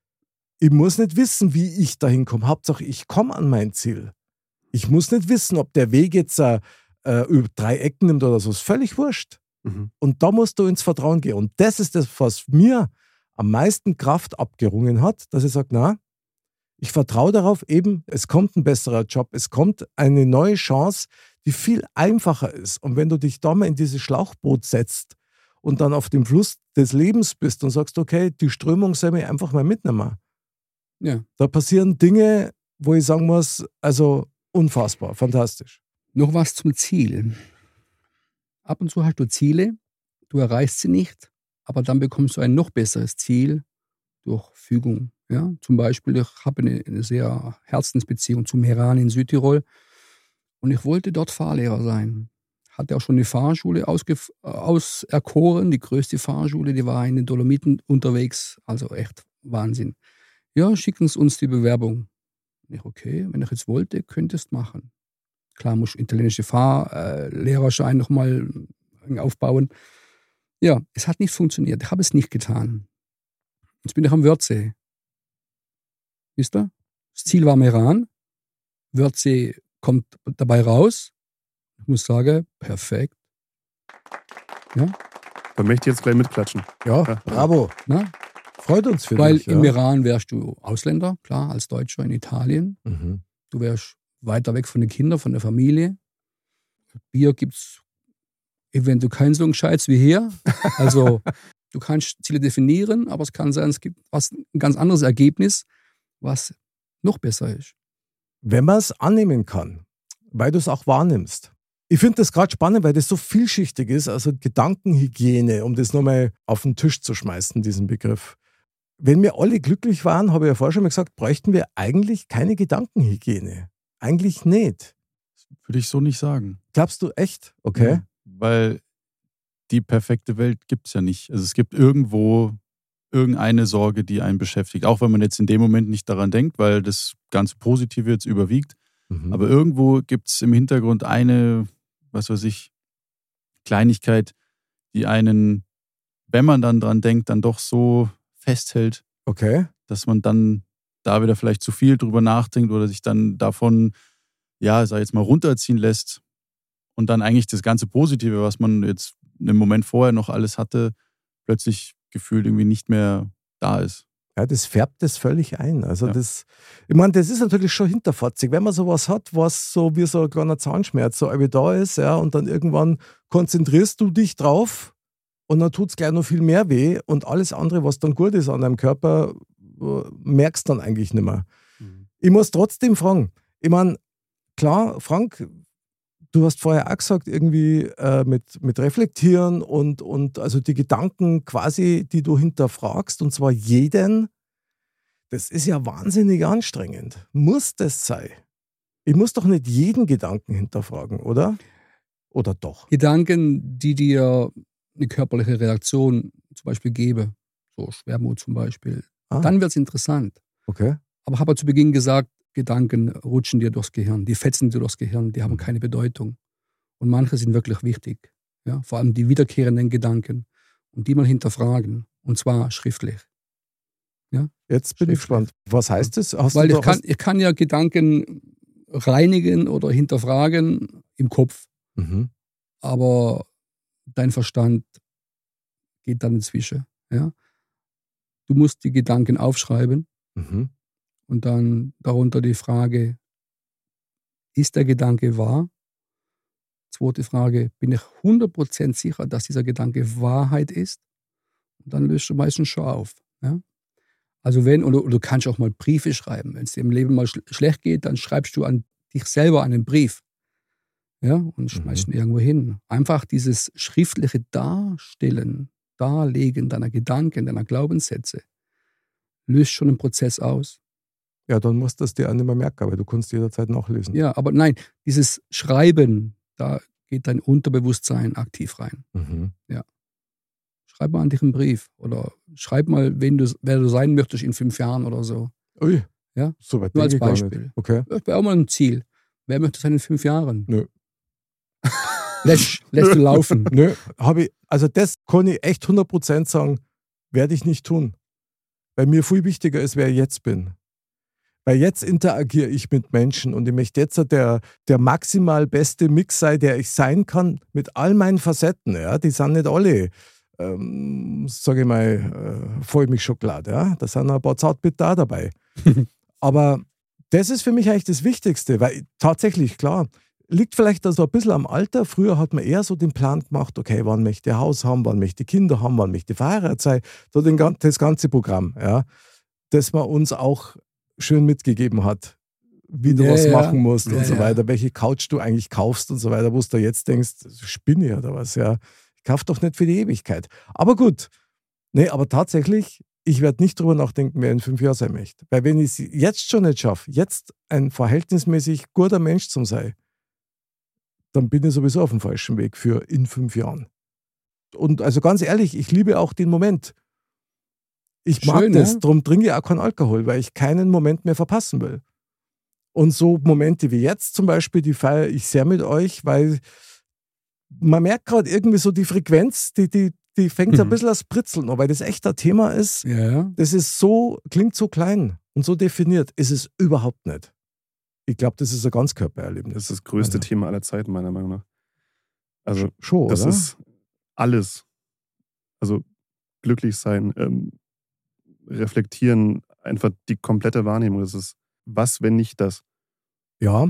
S2: Ich muss nicht wissen, wie ich dahin komme. Hauptsache, ich komme an mein Ziel. Ich muss nicht wissen, ob der Weg jetzt äh, äh, über drei Ecken nimmt oder so. Ist völlig wurscht.
S5: Mhm.
S2: Und da musst du ins Vertrauen gehen. Und das ist das, was mir am meisten Kraft abgerungen hat, dass ich sage, na, ich vertraue darauf eben, es kommt ein besserer Job, es kommt eine neue Chance, die viel einfacher ist. Und wenn du dich da mal in dieses Schlauchboot setzt und dann auf dem Fluss des Lebens bist und sagst, okay, die Strömung soll mich einfach mal mitnehmen.
S1: Ja.
S2: Da passieren Dinge, wo ich sagen muss, also unfassbar, fantastisch.
S1: Noch was zum Ziel. Ab und zu hast du Ziele, du erreichst sie nicht, aber dann bekommst du ein noch besseres Ziel durch Fügung. Ja? Zum Beispiel, ich habe eine, eine sehr Herzensbeziehung zum Meran in Südtirol und ich wollte dort Fahrlehrer sein. Hatte auch schon eine Fahrschule auserkoren, die größte Fahrschule, die war in den Dolomiten unterwegs, also echt Wahnsinn. Ja, schicken Sie uns die Bewerbung. Ich, okay, wenn ich jetzt wollte, könntest machen. Klar, muss ich italienische Fahrlehrerschein nochmal aufbauen. Ja, es hat nicht funktioniert. Ich habe es nicht getan. Jetzt bin ich am Wörthsee. Wisst ihr? Das Ziel war Meran. Wörthsee kommt dabei raus. Ich muss sagen, perfekt.
S5: Da möchte ich jetzt gleich mitklatschen.
S2: Ja,
S5: Ja.
S2: bravo.
S1: Na?
S2: Freut uns für
S1: Weil
S2: dich.
S1: im
S2: ja.
S1: Iran wärst du Ausländer, klar, als Deutscher in Italien.
S2: Mhm.
S1: Du wärst weiter weg von den Kindern, von der Familie. Bier gibt's eventuell kein so ein Scheiß wie hier. Also du kannst Ziele definieren, aber es kann sein, es gibt was, ein ganz anderes Ergebnis, was noch besser ist.
S2: Wenn man es annehmen kann, weil du es auch wahrnimmst. Ich finde das gerade spannend, weil das so vielschichtig ist. Also Gedankenhygiene, um das nochmal auf den Tisch zu schmeißen, diesen Begriff. Wenn wir alle glücklich waren, habe ich ja vorher schon mal gesagt, bräuchten wir eigentlich keine Gedankenhygiene. Eigentlich nicht.
S3: Würde ich so nicht sagen.
S2: Glaubst du echt? Okay.
S3: Ja, weil die perfekte Welt gibt es ja nicht. Also es gibt irgendwo irgendeine Sorge, die einen beschäftigt. Auch wenn man jetzt in dem Moment nicht daran denkt, weil das ganze Positive jetzt überwiegt.
S2: Mhm.
S3: Aber irgendwo gibt es im Hintergrund eine, was weiß ich, Kleinigkeit, die einen, wenn man dann dran denkt, dann doch so festhält,
S2: okay.
S3: dass man dann da wieder vielleicht zu viel drüber nachdenkt oder sich dann davon, ja, sag ich jetzt mal, runterziehen lässt und dann eigentlich das ganze Positive, was man jetzt im Moment vorher noch alles hatte, plötzlich gefühlt irgendwie nicht mehr da ist.
S2: Ja, das färbt das völlig ein. Also
S3: Ja.
S2: das, ich meine, das ist natürlich schon hinterfotzig. Wenn man sowas hat, was so wie so ein kleiner Zahnschmerz so irgendwie da ist, ja, und dann irgendwann konzentrierst du dich drauf und dann tut es gleich noch viel mehr weh und alles andere, was dann gut ist an deinem Körper, äh, merkst dann eigentlich nicht mehr. Ich muss trotzdem fragen, ich meine, klar, Frank, du hast vorher auch gesagt, irgendwie äh, mit, mit Reflektieren und, und also die Gedanken quasi, die du hinterfragst, und zwar jeden, das ist ja wahnsinnig anstrengend. Muss das sein? Ich muss doch nicht jeden Gedanken hinterfragen, oder? Oder doch?
S1: Gedanken, die dir eine körperliche Reaktion zum Beispiel geben, so Schwermut zum Beispiel,
S2: Ah,
S1: dann wird es interessant.
S2: okay.
S1: Aber habe ja zu Beginn gesagt, Gedanken rutschen dir durchs Gehirn, die fetzen dir durchs Gehirn, die haben
S2: Mhm.
S1: keine Bedeutung. Und manche sind wirklich wichtig. Ja? Vor allem die wiederkehrenden Gedanken und die mal hinterfragen. Und zwar schriftlich.
S2: Jetzt bin ich gespannt. Was heißt das? Hast
S1: Weil ich kann, ich kann ja Gedanken reinigen oder hinterfragen im Kopf,
S2: mhm.
S1: aber dein Verstand geht dann dazwischen. Ja? Du musst die Gedanken aufschreiben
S2: Mhm.
S1: und dann darunter die Frage, ist der Gedanke wahr? Zweite Frage, bin ich 100% sicher, dass dieser Gedanke Wahrheit ist? Und dann löst du meistens schon auf. Ja? Also wenn, oder, oder du kannst auch mal Briefe schreiben. Wenn es dir im Leben mal schl schlecht geht, dann schreibst du an dich selber einen Brief. Ja, und schmeißt ihn irgendwo hin. Einfach dieses schriftliche Darstellen, Darlegen deiner Gedanken, deiner Glaubenssätze, löst schon einen Prozess aus.
S2: Ja, dann musst du das dir auch nicht mehr merken, weil du kannst jederzeit nachlesen.
S1: Ja, aber nein, dieses Schreiben, da geht dein Unterbewusstsein aktiv rein.
S2: Mhm.
S1: Schreib mal an dich einen Brief oder schreib mal, wen du, wer du sein möchtest in fünf Jahren oder so.
S2: Ui.
S1: Ja.
S2: So weit
S1: Nur als Beispiel.
S2: Okay.
S1: Das wäre auch mal ein Ziel. Wer möchte sein in fünf Jahren?
S2: Nö.
S1: Lässt, lässt du laufen.
S2: Nö, habe ich, also das kann ich echt 100% sagen, werde ich nicht tun. Weil mir viel wichtiger ist, wer ich jetzt bin. Weil jetzt interagiere ich mit Menschen und ich möchte jetzt der, der maximal beste Mix sein, der ich sein kann, mit all meinen Facetten. Ja? Die sind nicht alle, ähm, sage ich mal, äh, Vollmilchschokolade. Ja? Da sind ein paar Zartbitter dabei. Aber das ist für mich eigentlich das Wichtigste, weil tatsächlich, klar, liegt vielleicht also ein bisschen am Alter. Früher hat man eher so den Plan gemacht, okay, wann möchte ich Haus haben, wann möchte ich Kinder haben, wann möchte ich verheiratet sein. So den, das ganze Programm, ja, das man uns auch schön mitgegeben hat, wie du
S1: Ja,
S2: was
S1: ja.
S2: machen musst
S1: Ja,
S2: und so weiter, welche Couch du eigentlich kaufst und so weiter, wo du jetzt denkst, spinne ich oder was, ja. Ich kauf doch nicht für die Ewigkeit. Aber gut, nee, aber tatsächlich, ich werde nicht drüber nachdenken, wer in fünf Jahren sein möchte. Weil wenn ich es jetzt schon nicht schaffe, jetzt ein verhältnismäßig guter Mensch zu sein, dann bin ich sowieso auf dem falschen Weg für in fünf Jahren. Und also ganz ehrlich, ich liebe auch den Moment. Ich mag
S1: Schön,
S2: das,
S1: ja.
S2: darum trinke ich auch keinen Alkohol, weil ich keinen Moment mehr verpassen will. Und so Momente wie jetzt zum Beispiel, die feiere ich sehr mit euch, weil man merkt gerade irgendwie so die Frequenz, die, die, die fängt so ein
S1: Mhm.
S2: bisschen als Britzeln an, weil das echt ein Thema ist.
S1: Ja.
S2: Das ist so, klingt so klein und so definiert, ist es überhaupt nicht. Ich glaube, das ist ein Ganzkörpererlebnis.
S5: Das ist das größte
S2: Also.
S5: Thema aller Zeiten, meiner Meinung nach. Also,
S2: Schon,
S5: das
S2: oder?
S5: ist alles. Also, glücklich sein, ähm, reflektieren, einfach die komplette Wahrnehmung. Das ist, was, wenn nicht das?
S2: Ja,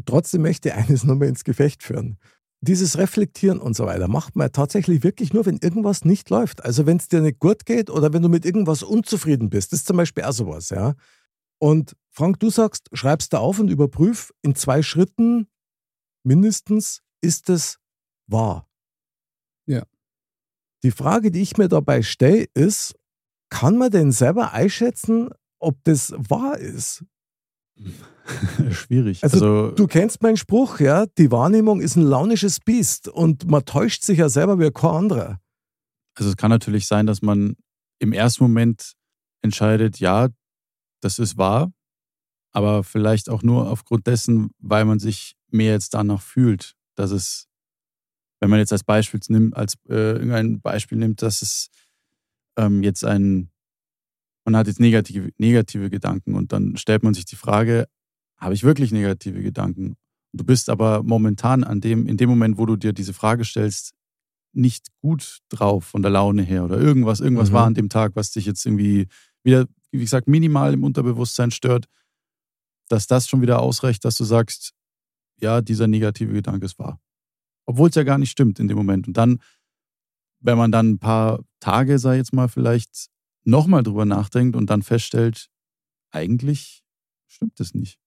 S2: und trotzdem möchte ich eines nochmal ins Gefecht führen. Dieses Reflektieren und so weiter macht man tatsächlich wirklich nur, wenn irgendwas nicht läuft. Also wenn es dir nicht gut geht oder wenn du mit irgendwas unzufrieden bist. Das ist zum Beispiel auch sowas, ja. Und Frank, du sagst, schreibst da auf und überprüf in zwei Schritten mindestens, ist es wahr?
S1: Ja.
S2: Die Frage, die ich mir dabei stelle, ist, kann man denn selber einschätzen, ob das wahr ist?
S3: Schwierig.
S2: Also,
S3: Also,
S2: Du kennst meinen Spruch, ja, die Wahrnehmung ist ein launisches Biest und man täuscht sich ja selber wie kein anderer.
S3: also es kann natürlich sein, dass man im ersten Moment entscheidet, ja, das ist wahr, aber vielleicht auch nur aufgrund dessen, weil man sich mehr jetzt danach fühlt, dass es, wenn man jetzt als Beispiel nimmt, als äh, irgendein Beispiel nimmt, dass es ähm, jetzt ein, man hat jetzt negative, negative Gedanken und dann stellt man sich die Frage, habe ich wirklich negative Gedanken? Du bist aber momentan an dem, in dem Moment, wo du dir diese Frage stellst, nicht gut drauf von der Laune her oder irgendwas, irgendwas
S2: Mhm.
S3: war an dem Tag, was dich jetzt irgendwie wieder, wie gesagt, minimal im Unterbewusstsein stört, dass das schon wieder ausreicht, dass du sagst, ja, dieser negative Gedanke ist wahr. Obwohl es ja gar nicht stimmt in dem Moment. Und dann, wenn man dann ein paar Tage, sei jetzt mal, vielleicht nochmal drüber nachdenkt und dann feststellt, eigentlich stimmt es nicht.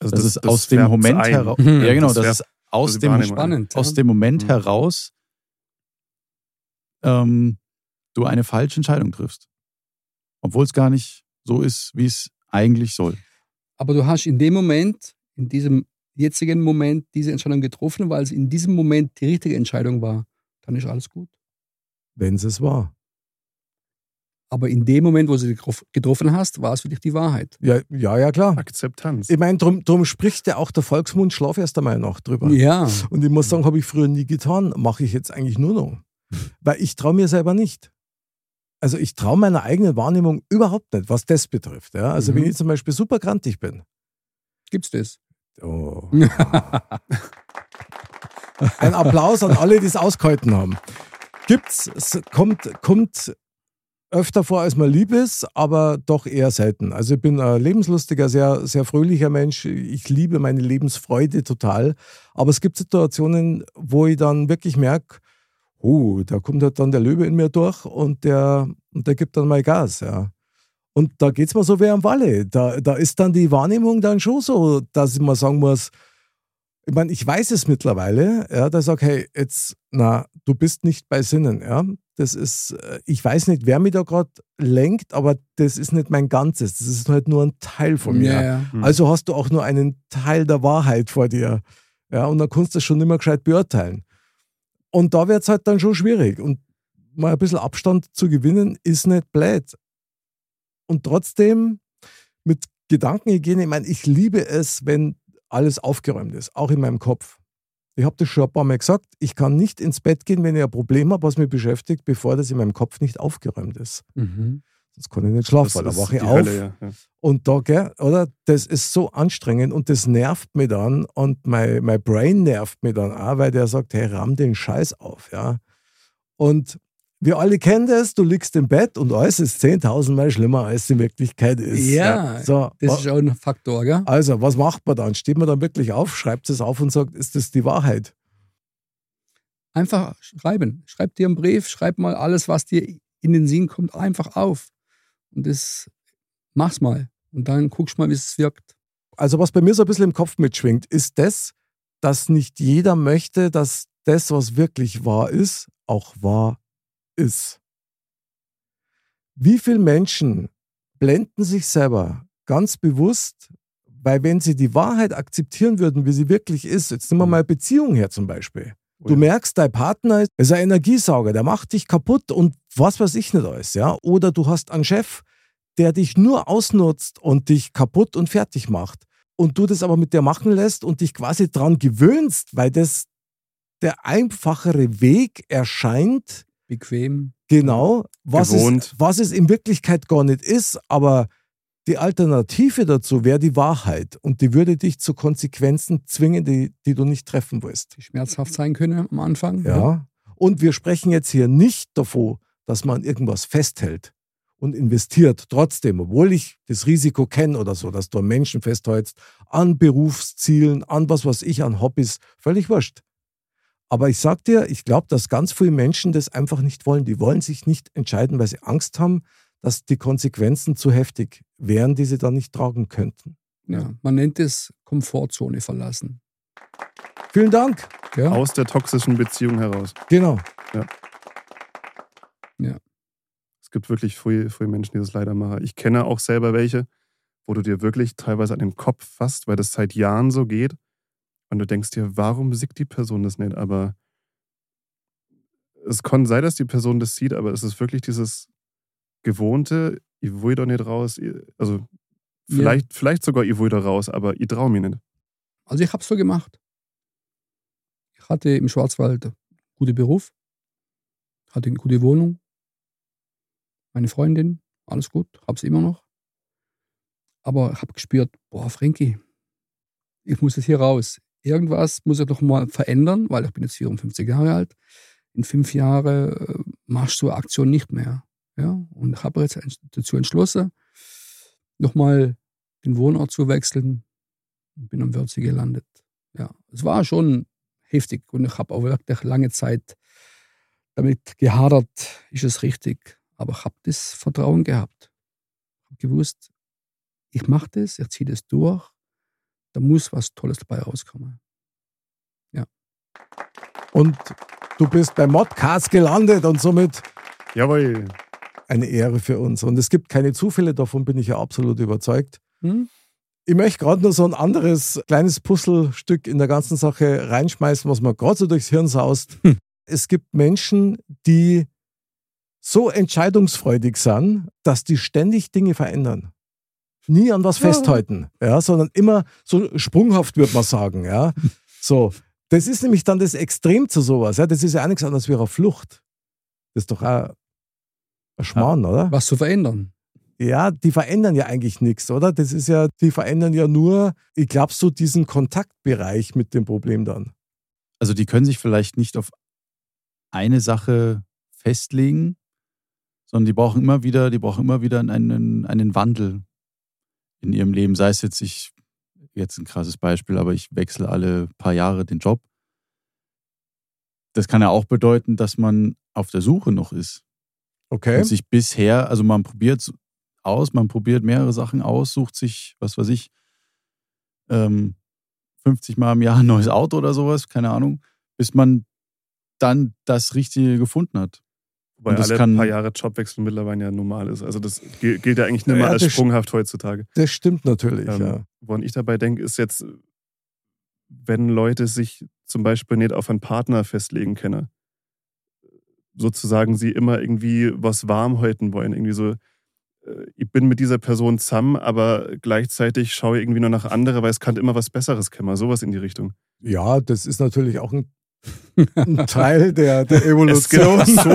S5: Also
S3: Das, ist aus dem Moment heraus.
S1: Mhm.
S3: Ja, genau,
S5: Das
S3: das, ist aus dem.
S1: Spannend.
S3: aus
S1: ja.
S3: dem Moment
S5: Mhm.
S3: heraus ähm, du eine falsche Entscheidung triffst. Obwohl es gar nicht so ist, wie es eigentlich soll.
S1: Aber du hast in dem Moment, in diesem jetzigen Moment, diese Entscheidung getroffen, weil es in diesem Moment die richtige Entscheidung war. Dann ist alles gut.
S2: Wenn es es war.
S1: Aber in dem Moment, wo du sie getroff- getroffen hast, war es für dich die Wahrheit.
S2: Ja, ja, ja klar.
S5: Akzeptanz.
S2: Ich meine, drum, drum spricht ja auch der Volksmund, schlaf erst einmal noch drüber.
S1: Ja.
S2: Und ich muss sagen, habe ich früher nie getan, mache ich jetzt eigentlich nur noch. Weil ich traue mir selber nicht. Also ich traue meiner eigenen Wahrnehmung überhaupt nicht, was das betrifft. Ja? Also
S1: Mhm.
S2: wenn ich zum Beispiel super grantig bin.
S1: Gibt's das?
S2: Oh. Ein Applaus an alle, die es ausgehalten haben. Gibt's, es kommt, kommt öfter vor, als man lieb ist, aber doch eher selten. Also ich bin ein lebenslustiger, sehr, sehr fröhlicher Mensch. Ich liebe meine Lebensfreude total. Aber es gibt Situationen, wo ich dann wirklich merke, oh, da kommt halt dann der Löwe in mir durch und der, und der gibt dann mal Gas, ja. Und da geht's mir so wie am Walle. Da, da ist dann die Wahrnehmung dann schon so, dass ich mal sagen muss, ich meine, ich weiß es mittlerweile, ja, da sag, hey, jetzt, na, du bist nicht bei Sinnen, ja. Das ist, äh, ich weiß nicht, wer mich da gerade lenkt, aber das ist nicht mein Ganzes. Das ist halt nur ein Teil von mir.
S1: Ja, ja.
S5: Mhm.
S2: Also hast du auch nur einen Teil der Wahrheit vor dir. Ja, und dann kannst du das schon nicht mehr gescheit beurteilen. Und da wird es halt dann schon schwierig. Und mal ein bisschen Abstand zu gewinnen, ist nicht blöd. Und trotzdem mit Gedankenhygiene, ich meine, ich liebe es, wenn alles aufgeräumt ist, auch in meinem Kopf. Ich habe das schon ein paar Mal gesagt, ich kann nicht ins Bett gehen, wenn ich ein Problem habe, was mich beschäftigt, bevor das in meinem Kopf nicht aufgeräumt ist.
S1: Mhm.
S2: Sonst kann ich nicht schlafen, wache ich
S5: die
S2: auf.
S5: Hölle, ja. ja.
S2: Und da, gell, oder? Das ist so anstrengend und das nervt mich dann und mein, mein Brain nervt mich dann auch, weil der sagt, hey, ramm den Scheiß auf, ja. Und wir alle kennen das, du liegst im Bett und alles ist 10.000 Mal schlimmer, als es in Wirklichkeit ist.
S1: Ja,
S2: So,
S1: Das ist auch ein Faktor, gell?
S2: also, was macht man dann? Steht man dann wirklich auf, schreibt es auf und sagt, ist das die Wahrheit?
S1: Einfach schreiben. Schreib dir einen Brief, schreib mal alles, was dir in den Sinn kommt, einfach auf. Und das mach's mal. Und dann guckst mal, wie es wirkt.
S2: Also, was bei mir so ein bisschen im Kopf mitschwingt, ist das, dass nicht jeder möchte, dass das, was wirklich wahr ist, auch wahr ist. Wie viele Menschen blenden sich selber ganz bewusst, weil wenn sie die Wahrheit akzeptieren würden, wie sie wirklich ist, jetzt nehmen wir mal Beziehung her zum Beispiel. Du merkst, dein Partner ist ist ein Energiesauger, der macht dich kaputt und was weiß ich nicht alles, ja. Oder du hast einen Chef, der dich nur ausnutzt und dich kaputt und fertig macht. Und du das aber mit dir machen lässt und dich quasi dran gewöhnst, weil das der einfachere Weg erscheint,
S1: Bequem.
S2: genau, was es,
S5: Gewohnt.
S2: was es in Wirklichkeit gar nicht ist, aber die Alternative dazu wäre die Wahrheit und die würde dich zu Konsequenzen zwingen, die, die du nicht treffen willst.
S1: Die schmerzhaft sein können am Anfang.
S2: Ja. Und wir sprechen jetzt hier nicht davon, dass man irgendwas festhält und investiert trotzdem, obwohl ich das Risiko kenne oder so, dass du an Menschen festhältst, an Berufszielen, an was weiß ich, an Hobbys, völlig wurscht. Aber ich sag dir, ich glaube, dass ganz viele Menschen das einfach nicht wollen. Die wollen sich nicht entscheiden, weil sie Angst haben, dass die Konsequenzen zu heftig wären, die sie dann nicht tragen könnten.
S1: Ja, man nennt es Komfortzone verlassen.
S2: Vielen Dank.
S1: Ja?
S5: Aus der toxischen Beziehung heraus.
S2: Genau.
S5: Es gibt wirklich viele, viele Menschen, die das leider machen. Ich kenne auch selber welche, wo du dir wirklich teilweise an den Kopf fasst, weil das seit Jahren so geht. Und du denkst dir, warum sieht die Person das nicht? Aber es kann sein, dass die Person das sieht, aber es ist wirklich dieses gewohnte, ich will doch nicht raus. Also vielleicht, vielleicht sogar, ich will da raus, aber ich traue mich nicht.
S1: Also ich habe es so gemacht. Ich hatte im Schwarzwald einen guten Beruf, hatte eine gute Wohnung, meine Freundin, alles gut, habe es immer noch. Aber ich habe gespürt, boah, Frankie, ich muss jetzt hier raus. Irgendwas muss ich doch mal verändern, weil ich bin jetzt 54 Jahre alt. In fünf Jahren äh, machst du Aktion nicht mehr. Ja? Und ich habe jetzt dazu entschlossen, nochmal den Wohnort zu wechseln und bin am Wörthsee gelandet. Ja, es war schon heftig und ich habe auch wirklich lange Zeit damit gehadert, ist es richtig. Aber ich habe das Vertrauen gehabt. Ich habe gewusst, ich mache das, ich ziehe das durch, da muss was Tolles dabei rauskommen.
S2: Und du bist bei Modcast gelandet und somit
S5: Jawohl.
S2: Eine Ehre für uns. Und es gibt keine Zufälle, davon bin ich ja absolut überzeugt.
S1: Hm?
S2: Ich möchte gerade nur so ein anderes kleines Puzzlestück in der ganzen Sache reinschmeißen, was mir gerade so durchs Hirn saust.
S1: Hm.
S2: Es gibt Menschen, die so entscheidungsfreudig sind, dass die ständig Dinge verändern. Nie an was
S1: Ja.
S2: festhalten, ja, sondern immer so sprunghaft, würde man sagen. Ja. So, das ist nämlich dann das Extrem zu sowas. Ja. Das ist ja auch nichts anderes wie eine Flucht. Das ist doch auch Schmarrn, oder?
S1: Was zu verändern.
S2: Ja, die verändern ja eigentlich nichts, oder? Das ist ja, die verändern ja nur, ich glaube, so diesen Kontaktbereich mit dem Problem dann.
S3: Also die können sich vielleicht nicht auf eine Sache festlegen, sondern die brauchen immer wieder, die brauchen immer wieder einen, einen Wandel in ihrem Leben. Sei es jetzt, ich, jetzt ein krasses Beispiel, aber ich wechsle alle paar Jahre den Job. Das kann ja auch bedeuten, dass man auf der Suche noch ist.
S2: Okay.
S3: Und sich bisher, also man probiert aus, man probiert mehrere Sachen aus, sucht sich, was weiß ich, ähm, 50 Mal im Jahr ein neues Auto oder sowas, keine Ahnung, bis man dann das Richtige gefunden hat.
S5: Wobei
S3: das
S5: alle
S3: kann-
S5: paar Jahre Jobwechsel mittlerweile ja normal ist. Also das gilt ja eigentlich nicht
S2: Ja,
S5: mehr als sprunghaft heutzutage.
S2: Das stimmt natürlich,
S5: Ähm,
S2: ja.
S5: Woran ich dabei denke, ist jetzt, wenn Leute sich zum Beispiel nicht auf einen Partner festlegen können, sozusagen sie immer irgendwie was warm halten wollen. Irgendwie so, äh, ich bin mit dieser Person zusammen, aber gleichzeitig schaue ich irgendwie nur nach andere, weil es kann immer was Besseres kommen. Sowas in die Richtung.
S2: Ja, das ist natürlich auch ein, ein Teil der, der Evolution
S5: so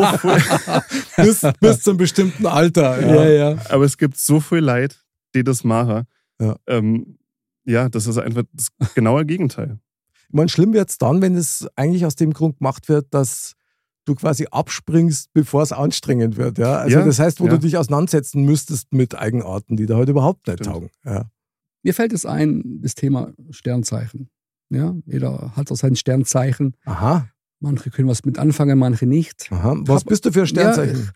S2: bis, bis zum bestimmten Alter. Ja.
S1: ja.
S5: aber es gibt so viel Leid, die das machen.
S2: Ja.
S5: Ähm, ja, das ist einfach das genaue Gegenteil.
S2: Ich meine, schlimm wird es dann, wenn es eigentlich aus dem Grund gemacht wird, dass du quasi abspringst, bevor es anstrengend wird. Ja? Also
S5: Ja,
S2: das heißt, wo
S5: ja.
S2: du dich auseinandersetzen müsstest mit Eigenarten, die da heute überhaupt nicht
S5: Stimmt.
S2: taugen. Ja.
S1: Mir fällt es ein, das Thema Sternzeichen. Ja, jeder hat so sein Sternzeichen.
S2: Aha,
S1: Manche können was mit anfangen, manche nicht.
S2: aha. Was
S1: hab-
S2: bist du für ein Sternzeichen?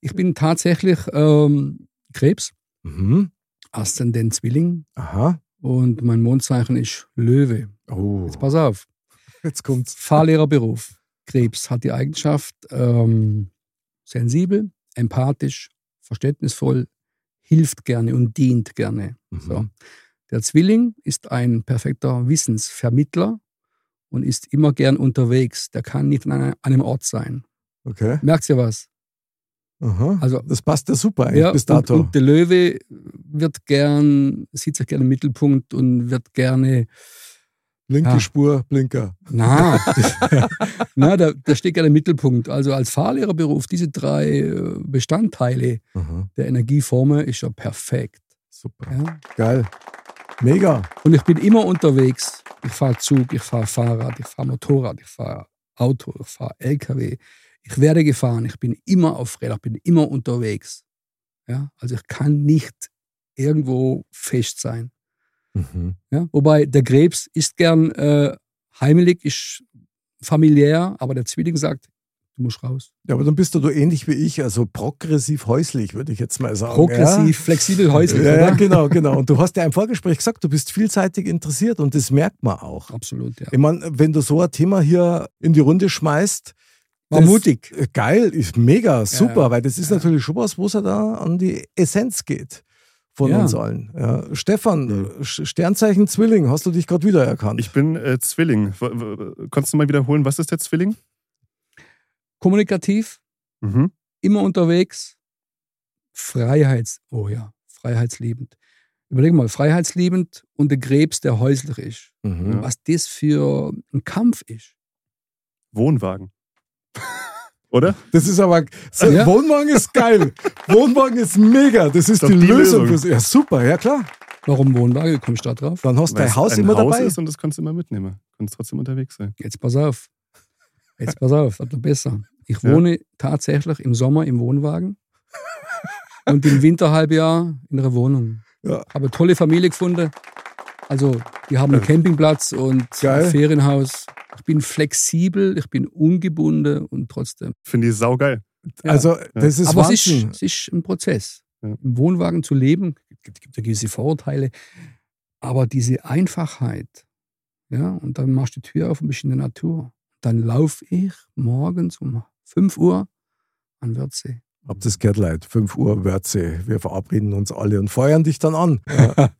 S1: Ich bin tatsächlich ähm, Krebs,
S2: Mhm.
S1: Aszendent Zwilling
S2: Aha.
S1: und mein Mondzeichen ist Löwe.
S2: Oh,
S1: Jetzt pass auf.
S2: jetzt kommt's.
S1: Fahrlehrerberuf. Krebs hat die Eigenschaft, ähm, sensibel, empathisch, verständnisvoll, hilft gerne und dient gerne.
S2: Mhm.
S1: So. Der Zwilling ist ein perfekter Wissensvermittler und ist immer gern unterwegs. Der kann nicht an einem Ort sein.
S2: Okay.
S1: Merkt ihr was?
S2: Aha.
S1: Also-
S2: das passt ja super eigentlich
S1: Ja,
S2: bis
S1: und,
S2: dato.
S1: und der Löwe wird gern, sieht sich gerne im Mittelpunkt und wird gerne,
S2: Linke
S1: Ja.
S2: Spur, Blinker.
S1: na, na da, da steht gerne im Mittelpunkt. Also als Fahrlehrerberuf, diese drei äh, Bestandteile
S2: Aha.
S1: der Energieformen ist ja perfekt.
S2: Super.
S1: Ja?
S2: Geil. Mega.
S1: Und ich bin immer unterwegs. Ich fahre Zug, ich fahre Fahrrad, ich fahre Motorrad, ich fahre Auto, ich fahre LKW. Ich werde gefahren, ich bin immer auf Rädern, ich bin immer unterwegs. Ja? Also ich kann nicht irgendwo fest sein.
S2: Mhm.
S1: Ja? Wobei der Krebs ist gern äh, heimelig, ist familiär, aber der Zwilling sagt, du musst raus.
S2: Ja, aber dann bist du da ähnlich wie ich, also progressiv häuslich, würde ich jetzt mal sagen.
S1: Progressiv, flexibel,
S2: Ja,
S1: häuslich,
S2: ja, ja, genau, genau. Und du hast ja im Vorgespräch gesagt, du bist vielseitig interessiert und das merkt man auch.
S1: Absolut, ja.
S2: Ich meine, wenn du so ein Thema hier in die Runde schmeißt,
S1: War mutig.
S2: Geil, ist mega, super, weil das ist natürlich schon was, wo es ja da an die Essenz geht von
S1: Ja.
S2: uns allen. Ja. Stefan, Sch- Sternzeichen Zwilling, hast du dich gerade wiedererkannt?
S5: Ich bin äh, Zwilling. Kannst du mal wiederholen, was ist der Zwilling?
S1: Kommunikativ,
S5: Mhm.
S1: immer unterwegs, Freiheits, oh ja, freiheitsliebend. Überleg mal, freiheitsliebend und der Krebs, der häuslich ist.
S2: Mhm.
S1: Was das für ein Kampf ist.
S5: Wohnwagen. Oder?
S2: Das ist aber, so,
S1: Ja.
S2: Wohnwagen ist geil. Wohnwagen ist mega. Das ist
S5: Doch
S2: die,
S5: die
S2: Lösung.
S5: Lösung.
S2: Fürs, ja, super, ja klar.
S1: Warum Wohnwagen? Kommst du da drauf?
S2: Dann hast du dein Haus
S5: ein
S2: immer
S5: Haus
S2: dabei.
S5: ist und das kannst du immer mitnehmen. Kannst trotzdem unterwegs sein.
S1: Jetzt pass auf. Jetzt pass auf, das wird besser. Ich
S5: Ja.
S1: wohne tatsächlich im Sommer im Wohnwagen und im Winterhalbjahr in einer Wohnung.
S2: Ja.
S1: Habe eine tolle Familie gefunden. Also, die haben einen
S5: Ja.
S1: Campingplatz und
S2: Geil.
S1: ein Ferienhaus. Ich bin flexibel, ich bin ungebunden und trotzdem.
S5: Finde ich saugeil.
S1: Ja.
S2: Also, das ist
S1: Aber es
S2: Wahnsinn.
S1: ist, es ist ein Prozess.
S5: Ja.
S1: Im Wohnwagen zu leben, gibt, gibt ja gewisse Vorurteile, aber diese Einfachheit, ja, und dann machst du die Tür auf und bist in der Natur. Dann laufe ich morgens um 5 Uhr an Wörthsee.
S2: Hab das gehört, Leute. 5 Uhr Wörthsee. Wir verabreden uns alle und feuern dich dann an. Ja,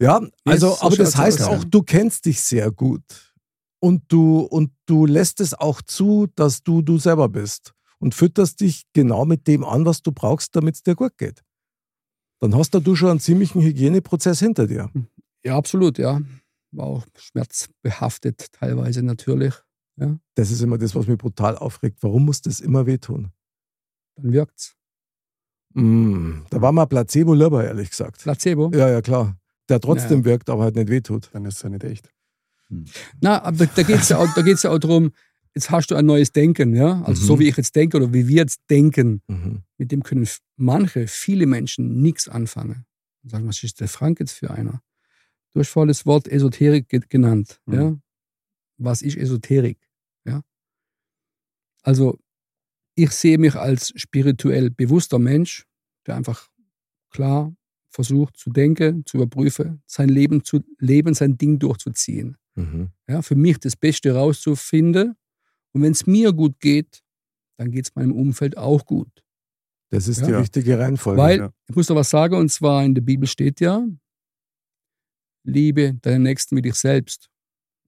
S2: ja also,
S1: Yes, so
S2: aber das heißt auch, du kennst dich sehr gut. Und du, und du lässt es auch zu, dass du du selber bist. Und fütterst dich genau mit dem an, was du brauchst, damit es dir gut geht. Dann hast du schon einen ziemlichen Hygieneprozess hinter dir.
S1: Ja, absolut, ja. War auch schmerzbehaftet teilweise natürlich. Ja,
S2: Das ist immer das, was mich brutal aufregt. Warum muss das immer wehtun?
S1: dann wirkt's.
S2: Mm, da war mal Placebo lieber, ehrlich gesagt.
S1: Placebo.
S2: Ja, ja, klar. Der trotzdem wirkt, aber halt nicht wehtut.
S5: Dann ist es ja nicht echt.
S1: Na, aber da, geht es ja, auch- da geht's ja auch darum, jetzt hast du ein neues Denken, ja. Also
S2: Mhm.
S1: so wie ich jetzt denke oder wie wir jetzt denken.
S2: Mhm.
S1: mit dem können manche, viele Menschen nichts anfangen. Und sagen, was ist der Frank jetzt für einer? Du hast vorhin das Wort Esoterik ge- genannt.
S5: Mhm.
S1: Ja? Was ist Esoterik? Ja? Also, ich sehe mich als spirituell bewusster Mensch, der einfach klar versucht zu denken, zu überprüfen, sein Leben zu leben, sein Ding durchzuziehen.
S2: Mhm.
S1: Ja, für mich das Beste rauszufinden. Und wenn es mir gut geht, dann geht es meinem Umfeld auch gut.
S2: Das ist
S1: Ja.
S2: die richtige Reihenfolge.
S1: Weil,
S5: ja.
S1: ich muss noch was sagen, und zwar in der Bibel steht ja, liebe deinen Nächsten wie dich selbst.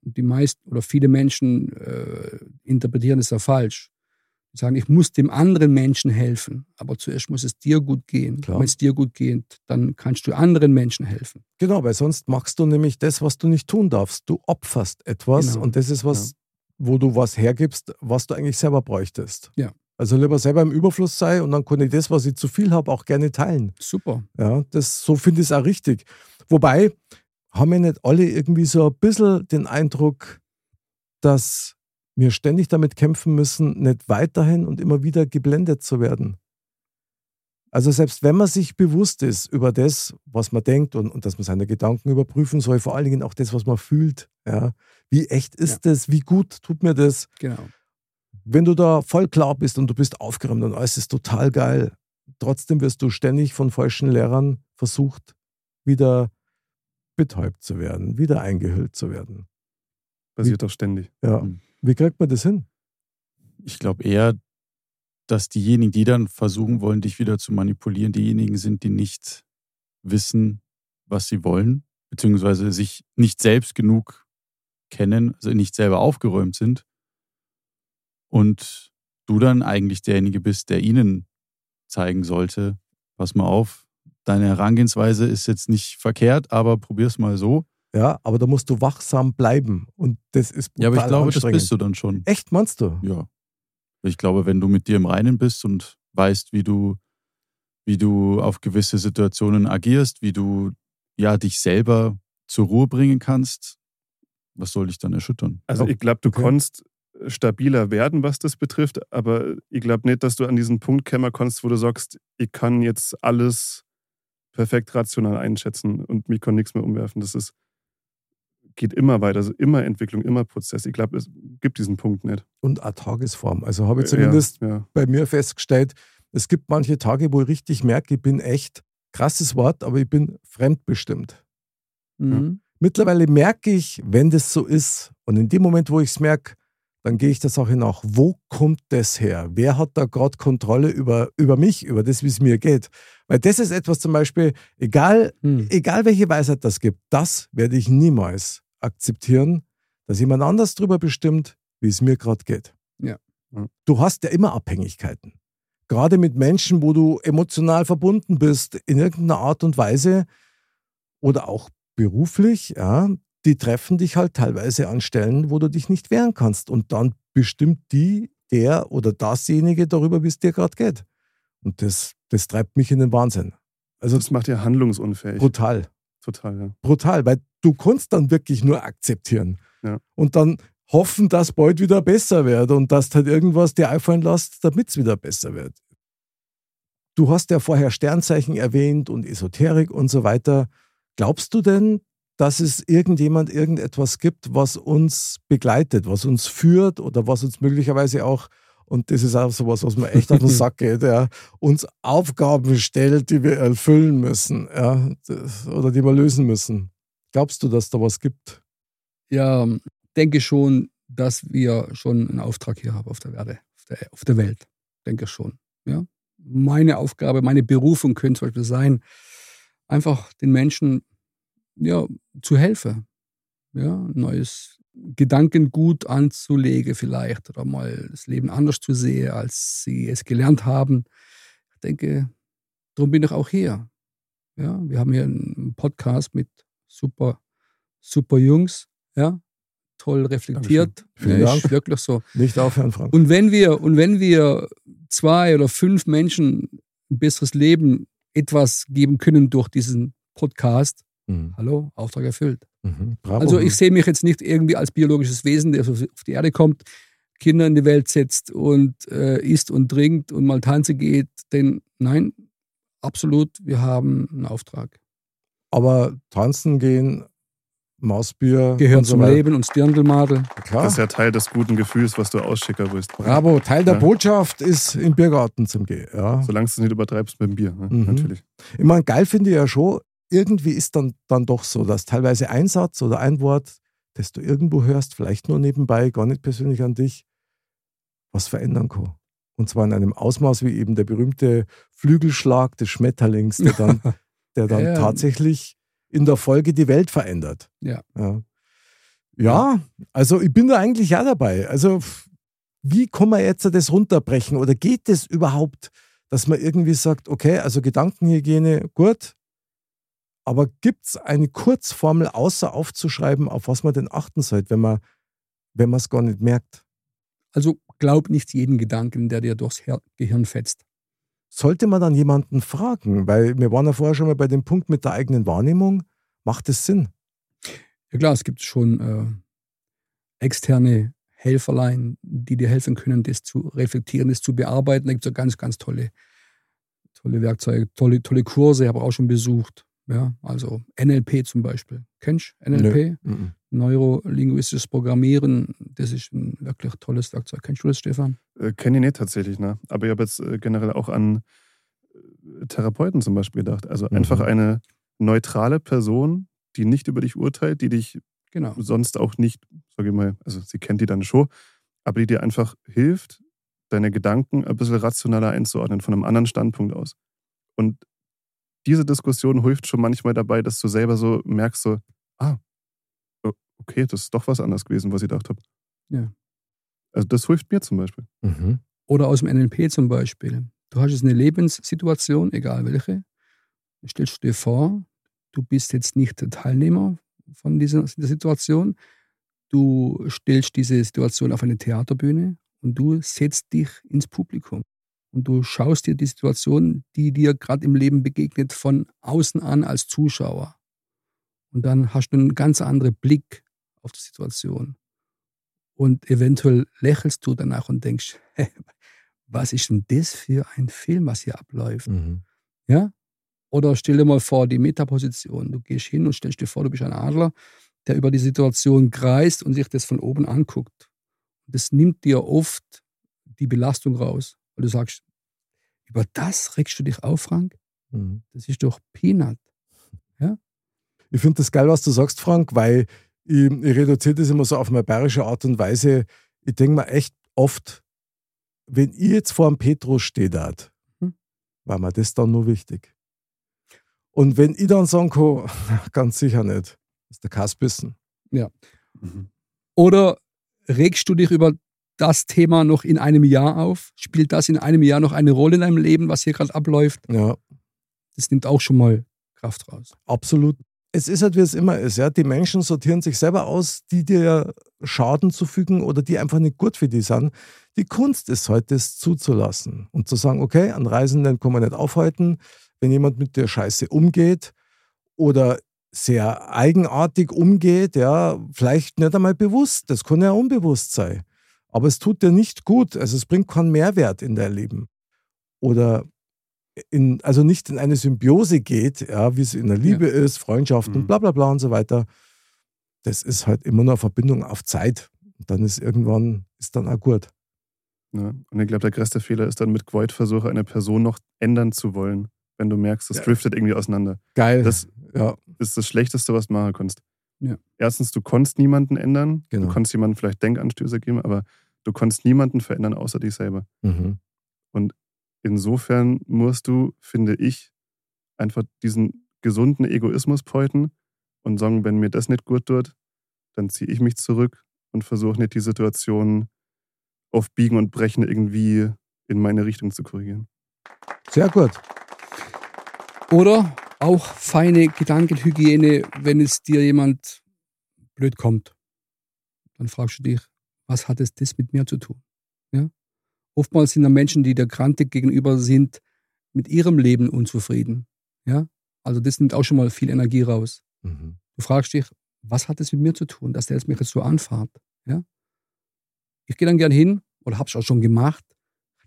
S1: Und die meisten oder viele Menschen äh, interpretieren das ja falsch. Sagen, ich muss dem anderen Menschen helfen, aber zuerst muss es dir gut gehen. Wenn es dir gut geht, dann kannst du anderen Menschen helfen.
S2: Genau, weil sonst machst du nämlich das, was du nicht tun darfst. Du opferst etwas
S1: Genau.
S2: und das ist was, wo du was hergibst, was du eigentlich selber bräuchtest.
S1: Ja.
S2: Also lieber selber im Überfluss sei und dann kann ich das, was ich zu viel habe, auch gerne teilen.
S1: Super.
S2: Ja, das, so finde ich es auch richtig. Wobei, haben wir nicht alle irgendwie so ein bisschen den Eindruck, dass wir ständig damit kämpfen müssen, nicht weiterhin und immer wieder geblendet zu werden? Also selbst wenn man sich bewusst ist über das, was man denkt und, und dass man seine Gedanken überprüfen soll, vor allen Dingen auch das, was man fühlt. Ja? Wie echt ist das? Wie gut tut mir das?
S1: Genau.
S2: wenn du da voll klar bist und du bist aufgeräumt und alles ist total geil, trotzdem wirst du ständig von falschen Lehrern versucht, wieder betäubt zu werden, wieder eingehüllt zu werden.
S5: Passiert doch ständig.
S2: Ja.
S3: Mhm.
S2: Wie kriegt man das hin?
S3: Ich glaube eher, dass diejenigen, die dann versuchen wollen, dich wieder zu manipulieren, diejenigen sind, die nicht wissen, was sie wollen, beziehungsweise sich nicht selbst genug kennen, also nicht selber aufgeräumt sind. Und du dann eigentlich derjenige bist, der ihnen zeigen sollte, pass mal auf, deine Herangehensweise ist jetzt nicht verkehrt, aber probier's mal so.
S2: Ja, aber da musst du wachsam bleiben. Und das ist
S3: Ja, aber ich glaube, das bist du dann schon.
S2: Echt, meinst du?
S3: Ja. Ich glaube, wenn du mit dir im Reinen bist und weißt, wie du, wie du auf gewisse Situationen agierst, wie du ja dich selber zur Ruhe bringen kannst, was soll dich dann erschüttern?
S5: Also ich glaube, du
S2: okay.
S5: kannst stabiler werden, was das betrifft, aber ich glaube nicht, dass du an diesen Punkt kommen kannst, wo du sagst, ich kann jetzt alles perfekt rational einschätzen und mich kann nichts mehr umwerfen. Das ist, geht immer weiter, also immer Entwicklung, immer Prozess. Ich glaube, es gibt diesen Punkt nicht.
S2: Und eine Tagesform. Also habe ich zumindest
S5: Ja, ja.
S2: bei mir festgestellt, es gibt manche Tage, wo ich richtig merke, ich bin echt, krasses Wort, aber ich bin fremdbestimmt.
S1: Mhm.
S2: Mittlerweile merke ich, wenn das so ist, und in dem Moment, wo ich es merke, dann gehe ich der Sache nach, wo kommt das her? Wer hat da gerade Kontrolle über, über mich, über das, wie es mir geht? Weil das ist etwas zum Beispiel, egal,
S1: Hm.
S2: egal welche Weisheit das gibt, das werde ich niemals akzeptieren, dass jemand anders darüber bestimmt, wie es mir gerade geht.
S1: Ja.
S5: Mhm.
S2: Du hast ja immer Abhängigkeiten. Gerade mit Menschen, wo du emotional verbunden bist, in irgendeiner Art und Weise oder auch beruflich, ja, die treffen dich halt teilweise an Stellen, wo du dich nicht wehren kannst. Und dann bestimmt die, der oder dasjenige darüber, wie es dir gerade geht. Und das, das treibt mich in den Wahnsinn. Also
S5: Das macht ja handlungsunfähig.
S2: brutal
S5: Total, ja.
S2: brutal, weil du kannst dann wirklich nur akzeptieren
S5: Ja.
S2: und dann hoffen, dass bald wieder besser wird und dass halt irgendwas dir einfallen lässt, damit es wieder besser wird. Du hast ja vorher Sternzeichen erwähnt und Esoterik und so weiter. Glaubst du denn, dass es irgendjemand irgendetwas gibt, was uns begleitet, was uns führt oder was uns möglicherweise auch, und das ist auch sowas, was mir echt auf den Sack geht, ja, uns Aufgaben stellt, die wir erfüllen müssen ja, oder die wir lösen müssen. Glaubst du, dass da was gibt?
S1: Ja, denke schon, dass wir schon einen Auftrag hier haben auf der Erde, auf der, auf der Welt. Denke schon. Ja? Meine Aufgabe, meine Berufung könnte zum Beispiel sein, einfach den Menschen ja, zu helfen. Ja, neues Gedankengut anzulegen vielleicht oder mal das Leben anders zu sehen, als sie es gelernt haben. Ich denke, darum bin ich auch hier. Ja, wir haben hier einen Podcast mit super, super Jungs, ja, toll reflektiert.
S2: Vielen
S1: Ja,
S2: Dank.
S1: Wirklich so.
S2: Nicht aufhören, Frank.
S1: Und wenn wir, und wenn wir zwei oder fünf Menschen ein besseres Leben etwas geben können durch diesen Podcast,
S2: Mhm.
S1: hallo, Auftrag erfüllt.
S2: Mhm. Bravo.
S1: Also ich sehe mich jetzt nicht irgendwie als biologisches Wesen, der auf die Erde kommt, Kinder in die Welt setzt und äh, isst und trinkt und mal tanzen geht. Denn nein, absolut, wir haben einen Auftrag.
S2: Aber tanzen gehen, Mausbier,
S1: Gehören
S2: und so
S1: zum
S2: weiter.
S1: Leben und Stirndlmadel.
S2: Klar.
S5: Das ist ja Teil des guten Gefühls, was du ausschicken willst.
S2: Bravo. Teil der
S5: Ja.
S2: Botschaft ist im Biergarten zum Gehen. Ja.
S5: Solange du es nicht übertreibst mit dem Bier, ne?
S2: Mhm.
S5: natürlich.
S2: Ich meine, geil finde ich ja schon, irgendwie ist dann, dann doch so, dass teilweise ein Satz oder ein Wort, das du irgendwo hörst, vielleicht nur nebenbei, gar nicht persönlich an dich, was verändern kann. Und zwar in einem Ausmaß wie eben der berühmte Flügelschlag des Schmetterlings, der dann, der dann
S1: Ja.
S2: tatsächlich in der Folge die Welt verändert.
S1: Ja.
S2: ja. Ja, also ich bin da eigentlich ja dabei. Also wie kann man jetzt das runterbrechen oder geht es überhaupt, dass man irgendwie sagt, okay, also Gedankenhygiene, gut, aber gibt es eine Kurzformel, außer aufzuschreiben, auf was man denn achten sollte, wenn man wenn man es gar nicht merkt?
S1: Also glaub nicht jeden Gedanken, der dir durchs Gehirn fetzt.
S2: Sollte man dann jemanden fragen? Weil wir waren ja vorher schon mal bei dem Punkt mit der eigenen Wahrnehmung. Macht es Sinn?
S1: Ja klar, es gibt schon äh, externe Helferlein, die dir helfen können, das zu reflektieren, das zu bearbeiten. Da gibt es ja ganz, ganz tolle, tolle Werkzeuge, tolle, tolle Kurse, ich habe auch schon besucht. Ja, also NLP zum Beispiel. Kennst du NLP?
S2: Mhm.
S1: Neurolinguistisches Programmieren, das ist ein wirklich tolles Werkzeug. Kennst du das, Stefan?
S5: Äh, Kenne ich nicht tatsächlich, ne? Aber ich habe jetzt äh, generell auch an äh, Therapeuten zum Beispiel gedacht. Also
S2: Mhm.
S5: einfach eine neutrale Person, die nicht über dich urteilt, die dich
S1: Genau.
S5: sonst auch nicht, sage ich mal, also sie kennt die dann schon, aber die dir einfach hilft, deine Gedanken ein bisschen rationaler einzuordnen, von einem anderen Standpunkt aus. Und diese Diskussion hilft schon manchmal dabei, dass du selber so merkst, so, ah, okay, das ist doch was anderes gewesen, was ich gedacht habe.
S1: Ja.
S5: Also das hilft mir zum Beispiel.
S2: Mhm.
S1: Oder aus dem NLP zum Beispiel. Du hast jetzt eine Lebenssituation, egal welche. Stellst du dir vor, du bist jetzt nicht der Teilnehmer von dieser, dieser Situation. Du stellst diese Situation auf eine Theaterbühne und du setzt dich ins Publikum. Und du schaust dir die Situation, die dir gerade im Leben begegnet, von außen an als Zuschauer. Und dann hast du einen ganz anderen Blick auf die Situation. Und eventuell lächelst du danach und denkst, hey, was ist denn das für ein Film, was hier abläuft?
S2: Mhm.
S1: Ja? Oder stell dir mal vor, die Metaposition. Du gehst hin und stellst dir vor, du bist ein Adler, der über die Situation kreist und sich das von oben anguckt. Das nimmt dir oft die Belastung raus. Weil du sagst, über das regst du dich auf, Frank?
S2: Mhm.
S1: Das ist doch Peanut.
S2: Ich finde das geil, was du sagst, Frank, weil ich, ich reduziere das immer so auf eine bayerische Art und Weise. Ich denke mir echt oft, wenn ich jetzt vor dem Petrus stehe,
S1: Mhm.
S2: war mir das dann nur wichtig. Und wenn ich dann sagen kann, ganz sicher nicht, ist der Kaspissen.
S5: Mhm.
S1: Oder regst du dich über das Thema noch in einem Jahr auf? Spielt das in einem Jahr noch eine Rolle in deinem Leben, was hier gerade abläuft?
S2: Ja,
S1: Das nimmt auch schon mal Kraft raus.
S2: absolut. Es ist halt, wie es immer ist. Ja? Die Menschen sortieren sich selber aus, die dir Schaden zufügen oder die einfach nicht gut für die sind. Die Kunst ist halt, das zuzulassen und zu sagen, okay, an Reisenden kann man nicht aufhalten. Wenn jemand mit dir scheiße umgeht oder sehr eigenartig umgeht, ja, vielleicht nicht einmal bewusst, das kann ja unbewusst sein. Aber es tut dir nicht gut, also es bringt keinen Mehrwert in dein Leben. Oder in, also nicht in eine Symbiose geht, ja, wie es in der Liebe ist, Freundschaft und
S5: Mhm.
S2: bla bla bla und so weiter. Das ist halt immer nur eine Verbindung auf Zeit. Und dann ist irgendwann, ist dann auch gut.
S5: Ja. Und ich glaube, der größte Fehler ist dann mit Gewalt versuche, eine Person noch ändern zu wollen, wenn du merkst, es
S2: Ja.
S5: driftet irgendwie auseinander.
S2: Geil.
S5: Das
S2: ja,
S5: ist das Schlechteste, was du machen kannst.
S1: Ja.
S5: Erstens, du konntest niemanden ändern.
S2: Genau.
S5: Du konntest jemandem vielleicht Denkanstöße geben, aber du konntest niemanden verändern, außer dich selber.
S2: mhm.
S5: Insofern musst du, finde ich, einfach diesen gesunden Egoismus peuten und sagen, wenn mir das nicht gut tut, dann ziehe ich mich zurück und versuche nicht die Situation auf Biegen und Brechen irgendwie in meine Richtung zu korrigieren.
S2: sehr gut.
S1: Oder auch feine Gedankenhygiene, wenn es dir jemand blöd kommt. Dann fragst du dich, was hat es das mit mir zu tun? Ja? Oftmals sind da Menschen, die der Grantik gegenüber sind, mit ihrem Leben unzufrieden. Ja? Also das nimmt auch schon mal viel Energie raus.
S2: Mhm.
S1: Du fragst dich, was hat es mit mir zu tun, dass der jetzt mich jetzt so anfahrt? Ja? Ich gehe dann gern hin, oder hab's auch schon gemacht,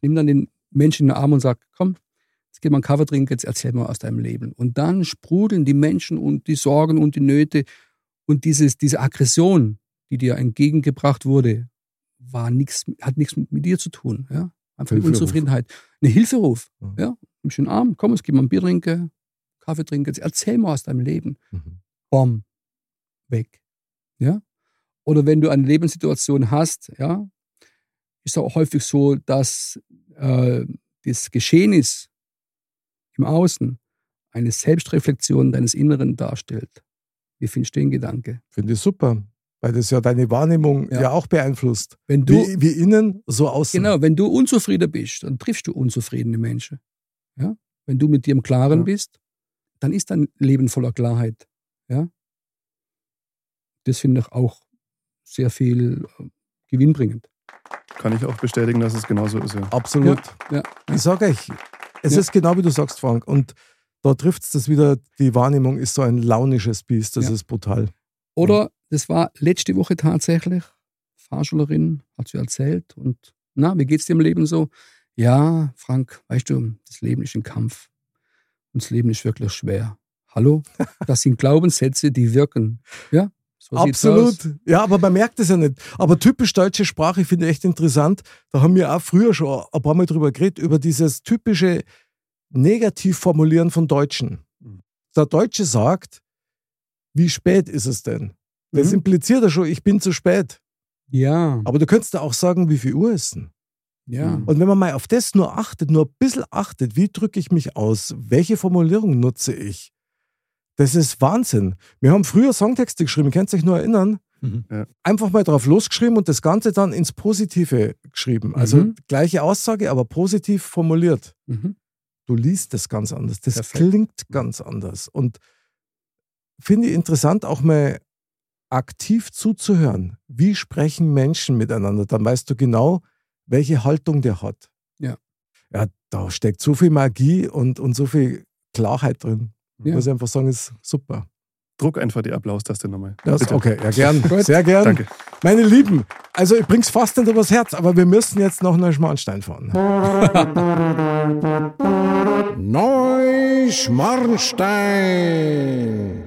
S1: nimm dann den Menschen in den Arm und sag, komm, jetzt geh mal einen Kaffee trinken, jetzt erzähl mal aus deinem Leben. Und dann sprudeln die Menschen und die Sorgen und die Nöte und dieses, diese Aggression, die dir entgegengebracht wurde, war nix, hat nichts mit, mit dir zu tun. Ja? Einfach eine
S2: Hilferuf.
S1: Unzufriedenheit. Eine Hilferuf.
S2: Mhm.
S1: Ja? Nimm schön Arm, komm, jetzt geh mal ein Bier trinken, Kaffee trinken, erzähl mal aus deinem Leben.
S2: Mhm.
S1: Bom, weg. Ja? Oder wenn du eine Lebenssituation hast, ja, ist auch häufig so, dass äh, das Geschehnis im Außen eine Selbstreflexion deines Inneren darstellt. Wie findest du den Gedanke?
S2: Finde ich super, weil das ja deine Wahrnehmung ja,
S1: Ja.
S2: auch beeinflusst.
S1: Wenn du,
S2: Wie, wie innen, so außen.
S1: genau, wenn du unzufrieden bist, dann triffst du unzufriedene Menschen. Ja? Wenn du mit dir im Klaren
S5: Ja.
S1: bist, dann ist dein Leben voller Klarheit. Ja? Das finde ich auch sehr viel äh, gewinnbringend.
S5: Kann ich auch bestätigen, dass es genauso ist, ja.
S2: Absolut.
S1: Ja,
S2: Ich sage euch, es
S1: Ja.
S2: ist genau wie du sagst, Frank. Und da trifft es das wieder, die Wahrnehmung ist so ein launisches Biest, das
S1: Ja.
S2: ist brutal.
S1: Oder das war letzte Woche tatsächlich, Fahrschülerin hat sie erzählt und na, wie geht's dir im Leben so? Ja, Frank, weißt du, das Leben ist ein Kampf und das Leben ist wirklich schwer. Hallo? Das sind Glaubenssätze, die wirken. Ja, so.
S2: Absolut. Ja, aber man merkt es ja nicht. Aber typisch deutsche Sprache finde ich echt interessant. Da haben wir auch früher schon ein paar Mal drüber geredet, über dieses typische Negativformulieren von Deutschen.
S5: Mhm.
S2: Der Deutsche sagt, wie spät ist es denn? Das
S1: Mhm.
S2: impliziert ja schon, ich bin zu spät.
S1: Ja,
S2: Aber du könntest ja auch sagen, wie viel Uhr ist denn?
S1: ja.
S5: Mhm.
S2: Und wenn man mal auf das nur achtet, nur ein bisschen achtet, wie drücke ich mich aus? Welche Formulierung nutze ich? Das ist Wahnsinn. Wir haben früher Songtexte geschrieben, könnt ihr euch nur erinnern?
S3: Mhm.
S2: Einfach mal drauf losgeschrieben und das Ganze dann ins Positive geschrieben. Also
S1: Mhm.
S2: gleiche Aussage, aber positiv formuliert.
S1: Mhm.
S2: Du liest das ganz anders. Das
S1: Perfekt.
S2: klingt ganz anders. Und finde ich interessant, auch mal aktiv zuzuhören. Wie sprechen Menschen miteinander? Dann weißt du genau, welche Haltung der hat.
S1: Ja.
S2: Ja, da steckt so viel Magie und, und so viel Klarheit drin.
S1: Ja.
S2: Muss ich einfach sagen, ist super.
S5: Druck einfach die Applaustaste nochmal.
S2: Das,
S5: Bitte.
S2: okay, ja, gern. Sehr gern.
S5: Danke.
S2: Meine Lieben, also ich bring's fast nicht übers Herz, aber wir müssen jetzt noch nach Schmarnstein fahren.
S6: Neuschmarnstein.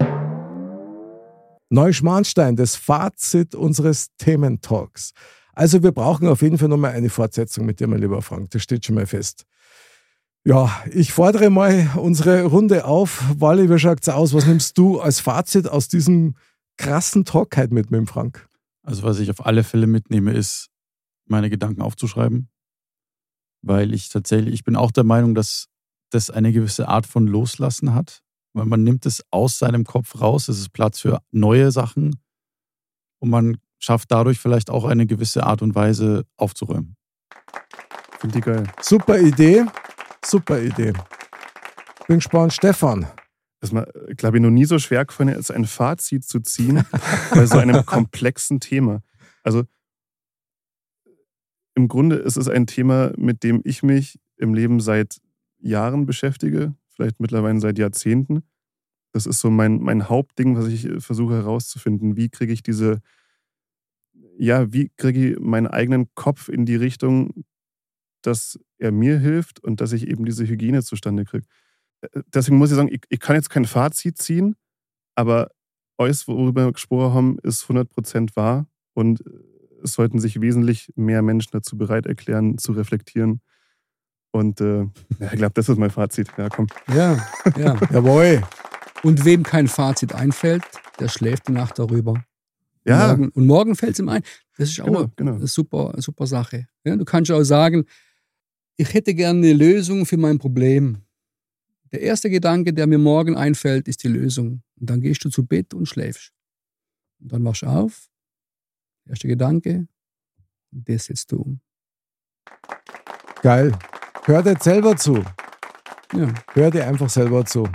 S2: Neuschmarnstein, das Fazit unseres Thementalks. Also wir brauchen auf jeden Fall nochmal eine Fortsetzung mit dir, mein lieber Frank. Das steht schon mal fest. Ja, ich fordere mal unsere Runde auf. Wally, wie schaut's aus? Was nimmst du als Fazit aus diesem krassen Talk heute mit, mit dem Frank?
S3: Also was ich auf alle Fälle mitnehme, ist, meine Gedanken aufzuschreiben. Weil ich tatsächlich, ich bin auch der Meinung, dass das eine gewisse Art von Loslassen hat. Weil man nimmt es aus seinem Kopf raus, es ist Platz für neue Sachen und man schafft dadurch vielleicht auch eine gewisse Art und Weise aufzuräumen.
S5: Finde die geil.
S2: Super Idee, super Idee. Bin gespannt, Stefan.
S5: Das ist mir, glaube ich, noch nie so schwer gefallen, als ein Fazit zu ziehen bei so einem komplexen Thema. Also im Grunde ist es ein Thema, mit dem ich mich im Leben seit Jahren beschäftige, vielleicht mittlerweile seit Jahrzehnten. Das ist so mein, mein Hauptding, was ich versuche herauszufinden. Wie kriege ich diese, ja, wie kriege ich meinen eigenen Kopf in die Richtung, dass er mir hilft und dass ich eben diese Hygiene zustande kriege. Deswegen muss ich sagen, ich, ich kann jetzt kein Fazit ziehen, aber alles, worüber wir gesprochen haben, ist 100% wahr und es sollten sich wesentlich mehr Menschen dazu bereit erklären, zu reflektieren. Und äh, ja, ich glaube, das ist mein Fazit. Ja, komm.
S1: Ja, ja.
S2: Jawohl.
S1: Und wem kein Fazit einfällt, der schläft die Nacht darüber.
S5: Ja,
S1: Morgen, und morgen fällt es ihm ein. Das ist auch
S5: Genau, genau.
S1: eine super, super Sache. Ja, du kannst auch sagen, ich hätte gerne eine Lösung für mein Problem. Der erste Gedanke, der mir morgen einfällt, ist die Lösung. Und dann gehst du zu Bett und schläfst. Und dann wachst du auf. Erster Gedanke. Und das setzt du um.
S2: Geil. Hör dir selber zu.
S1: Ja.
S2: Hör dir einfach selber zu.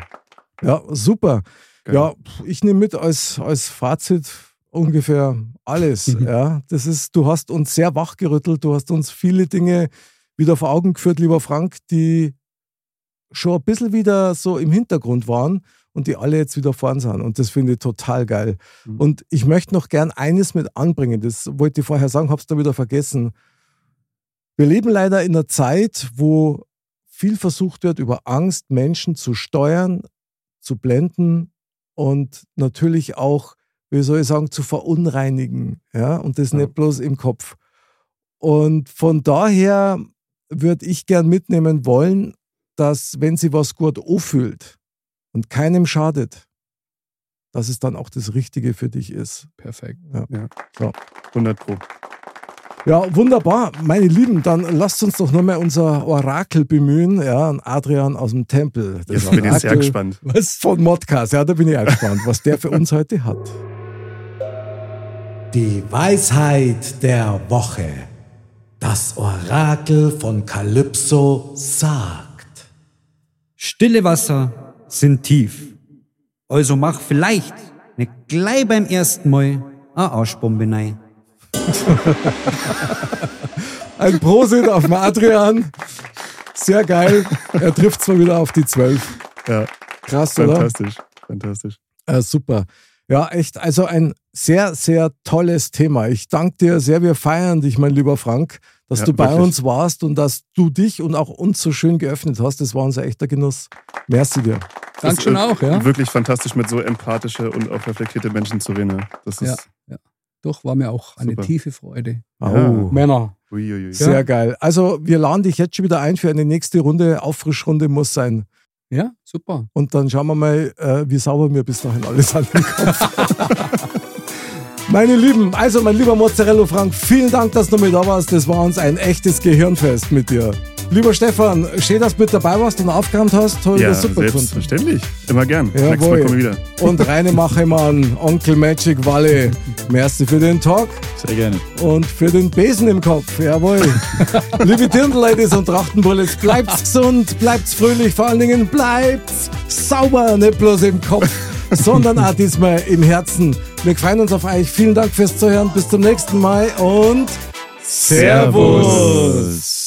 S2: Ja, super.
S5: Geil.
S2: Ja, ich nehme mit als, als Fazit ungefähr alles.
S1: Mhm.
S2: Ja, das ist, du hast uns sehr wachgerüttelt, du hast uns viele Dinge wieder vor Augen geführt, lieber Frank, die schon ein bisschen wieder so im Hintergrund waren und die alle jetzt wieder vorn sind. Und das finde ich total geil.
S5: Mhm.
S2: Und ich möchte noch gern eines mit anbringen, das wollte ich vorher sagen, habe es dann wieder vergessen. Wir leben leider in einer Zeit, wo viel versucht wird, über Angst Menschen zu steuern, zu blenden und natürlich auch, wie soll ich sagen, zu verunreinigen. Ja? Und das
S5: Ja.
S2: nicht bloß im Kopf. Und von daher würde ich gern mitnehmen wollen, dass wenn sie was gut anfühlt und keinem schadet, dass es dann auch das Richtige für dich ist.
S1: Perfekt.
S5: 100 Pro.
S2: Ja, wunderbar. Meine Lieben, dann lasst uns doch nochmal unser Orakel bemühen, ja, an Adrian aus dem Tempel. Das
S5: Jetzt bin ich sehr gespannt.
S1: Was?
S2: Von Modcast, ja, da bin ich auch gespannt, was der für uns heute hat.
S6: Die Weisheit der Woche. Das Orakel von Kalypso sagt.
S7: Stille Wasser sind tief. Also mach vielleicht nicht gleich beim ersten Mal eine Arschbombe rein.
S2: Ein Prosit auf den Adrian. Sehr geil. Er trifft zwar wieder auf die 12.
S5: Ja,
S2: Krass, oder?
S5: fantastisch. Fantastisch.
S2: Äh, super. Ja, echt. Also ein sehr, sehr tolles Thema. Ich danke dir sehr. Wir feiern dich, mein lieber Frank, dass
S5: Ja,
S2: du bei
S5: wirklich.
S2: uns warst und dass du dich und auch uns so schön geöffnet hast. Das war unser echter Genuss. Merci dir.
S1: Dankeschön auch, ja.
S5: Wirklich fantastisch, mit so empathische und auch reflektierte Menschen zu reden. Das ist
S1: ja. Doch, war mir auch eine
S5: Super.
S1: tiefe Freude.
S5: Ja.
S2: Oh.
S1: Männer.
S5: uiuiui.
S2: Sehr geil. Also wir laden dich jetzt schon wieder ein für eine nächste Runde. Auffrischrunde muss sein.
S1: Ja, super.
S2: Und dann schauen wir mal, äh, wie sauber mir bis dahin alles an den Kopf. Meine Lieben, also mein lieber Mozzarella Frank, vielen Dank, dass du mit da warst. Das war uns ein echtes Gehirnfest mit dir. Lieber Stefan, schön, dass du mit dabei warst und aufgeräumt hast. Toll,
S5: Ja,
S2: das super gefunden.
S5: selbstverständlich. Immer gern. Nächstes Mal wir wieder.
S2: Und Reine Machemann, Onkel Magic Walle. merci für den Talk
S3: Sehr gerne.
S2: und für den Besen im Kopf. Jawohl. Liebe Dirndl-Ladies und Trachtenbullets, bleibt's gesund, bleibt's fröhlich, vor allen Dingen bleibt's sauber, nicht bloß im Kopf, sondern auch diesmal im Herzen. Wir freuen uns auf euch. Vielen Dank fürs Zuhören. Bis zum nächsten Mal und Servus.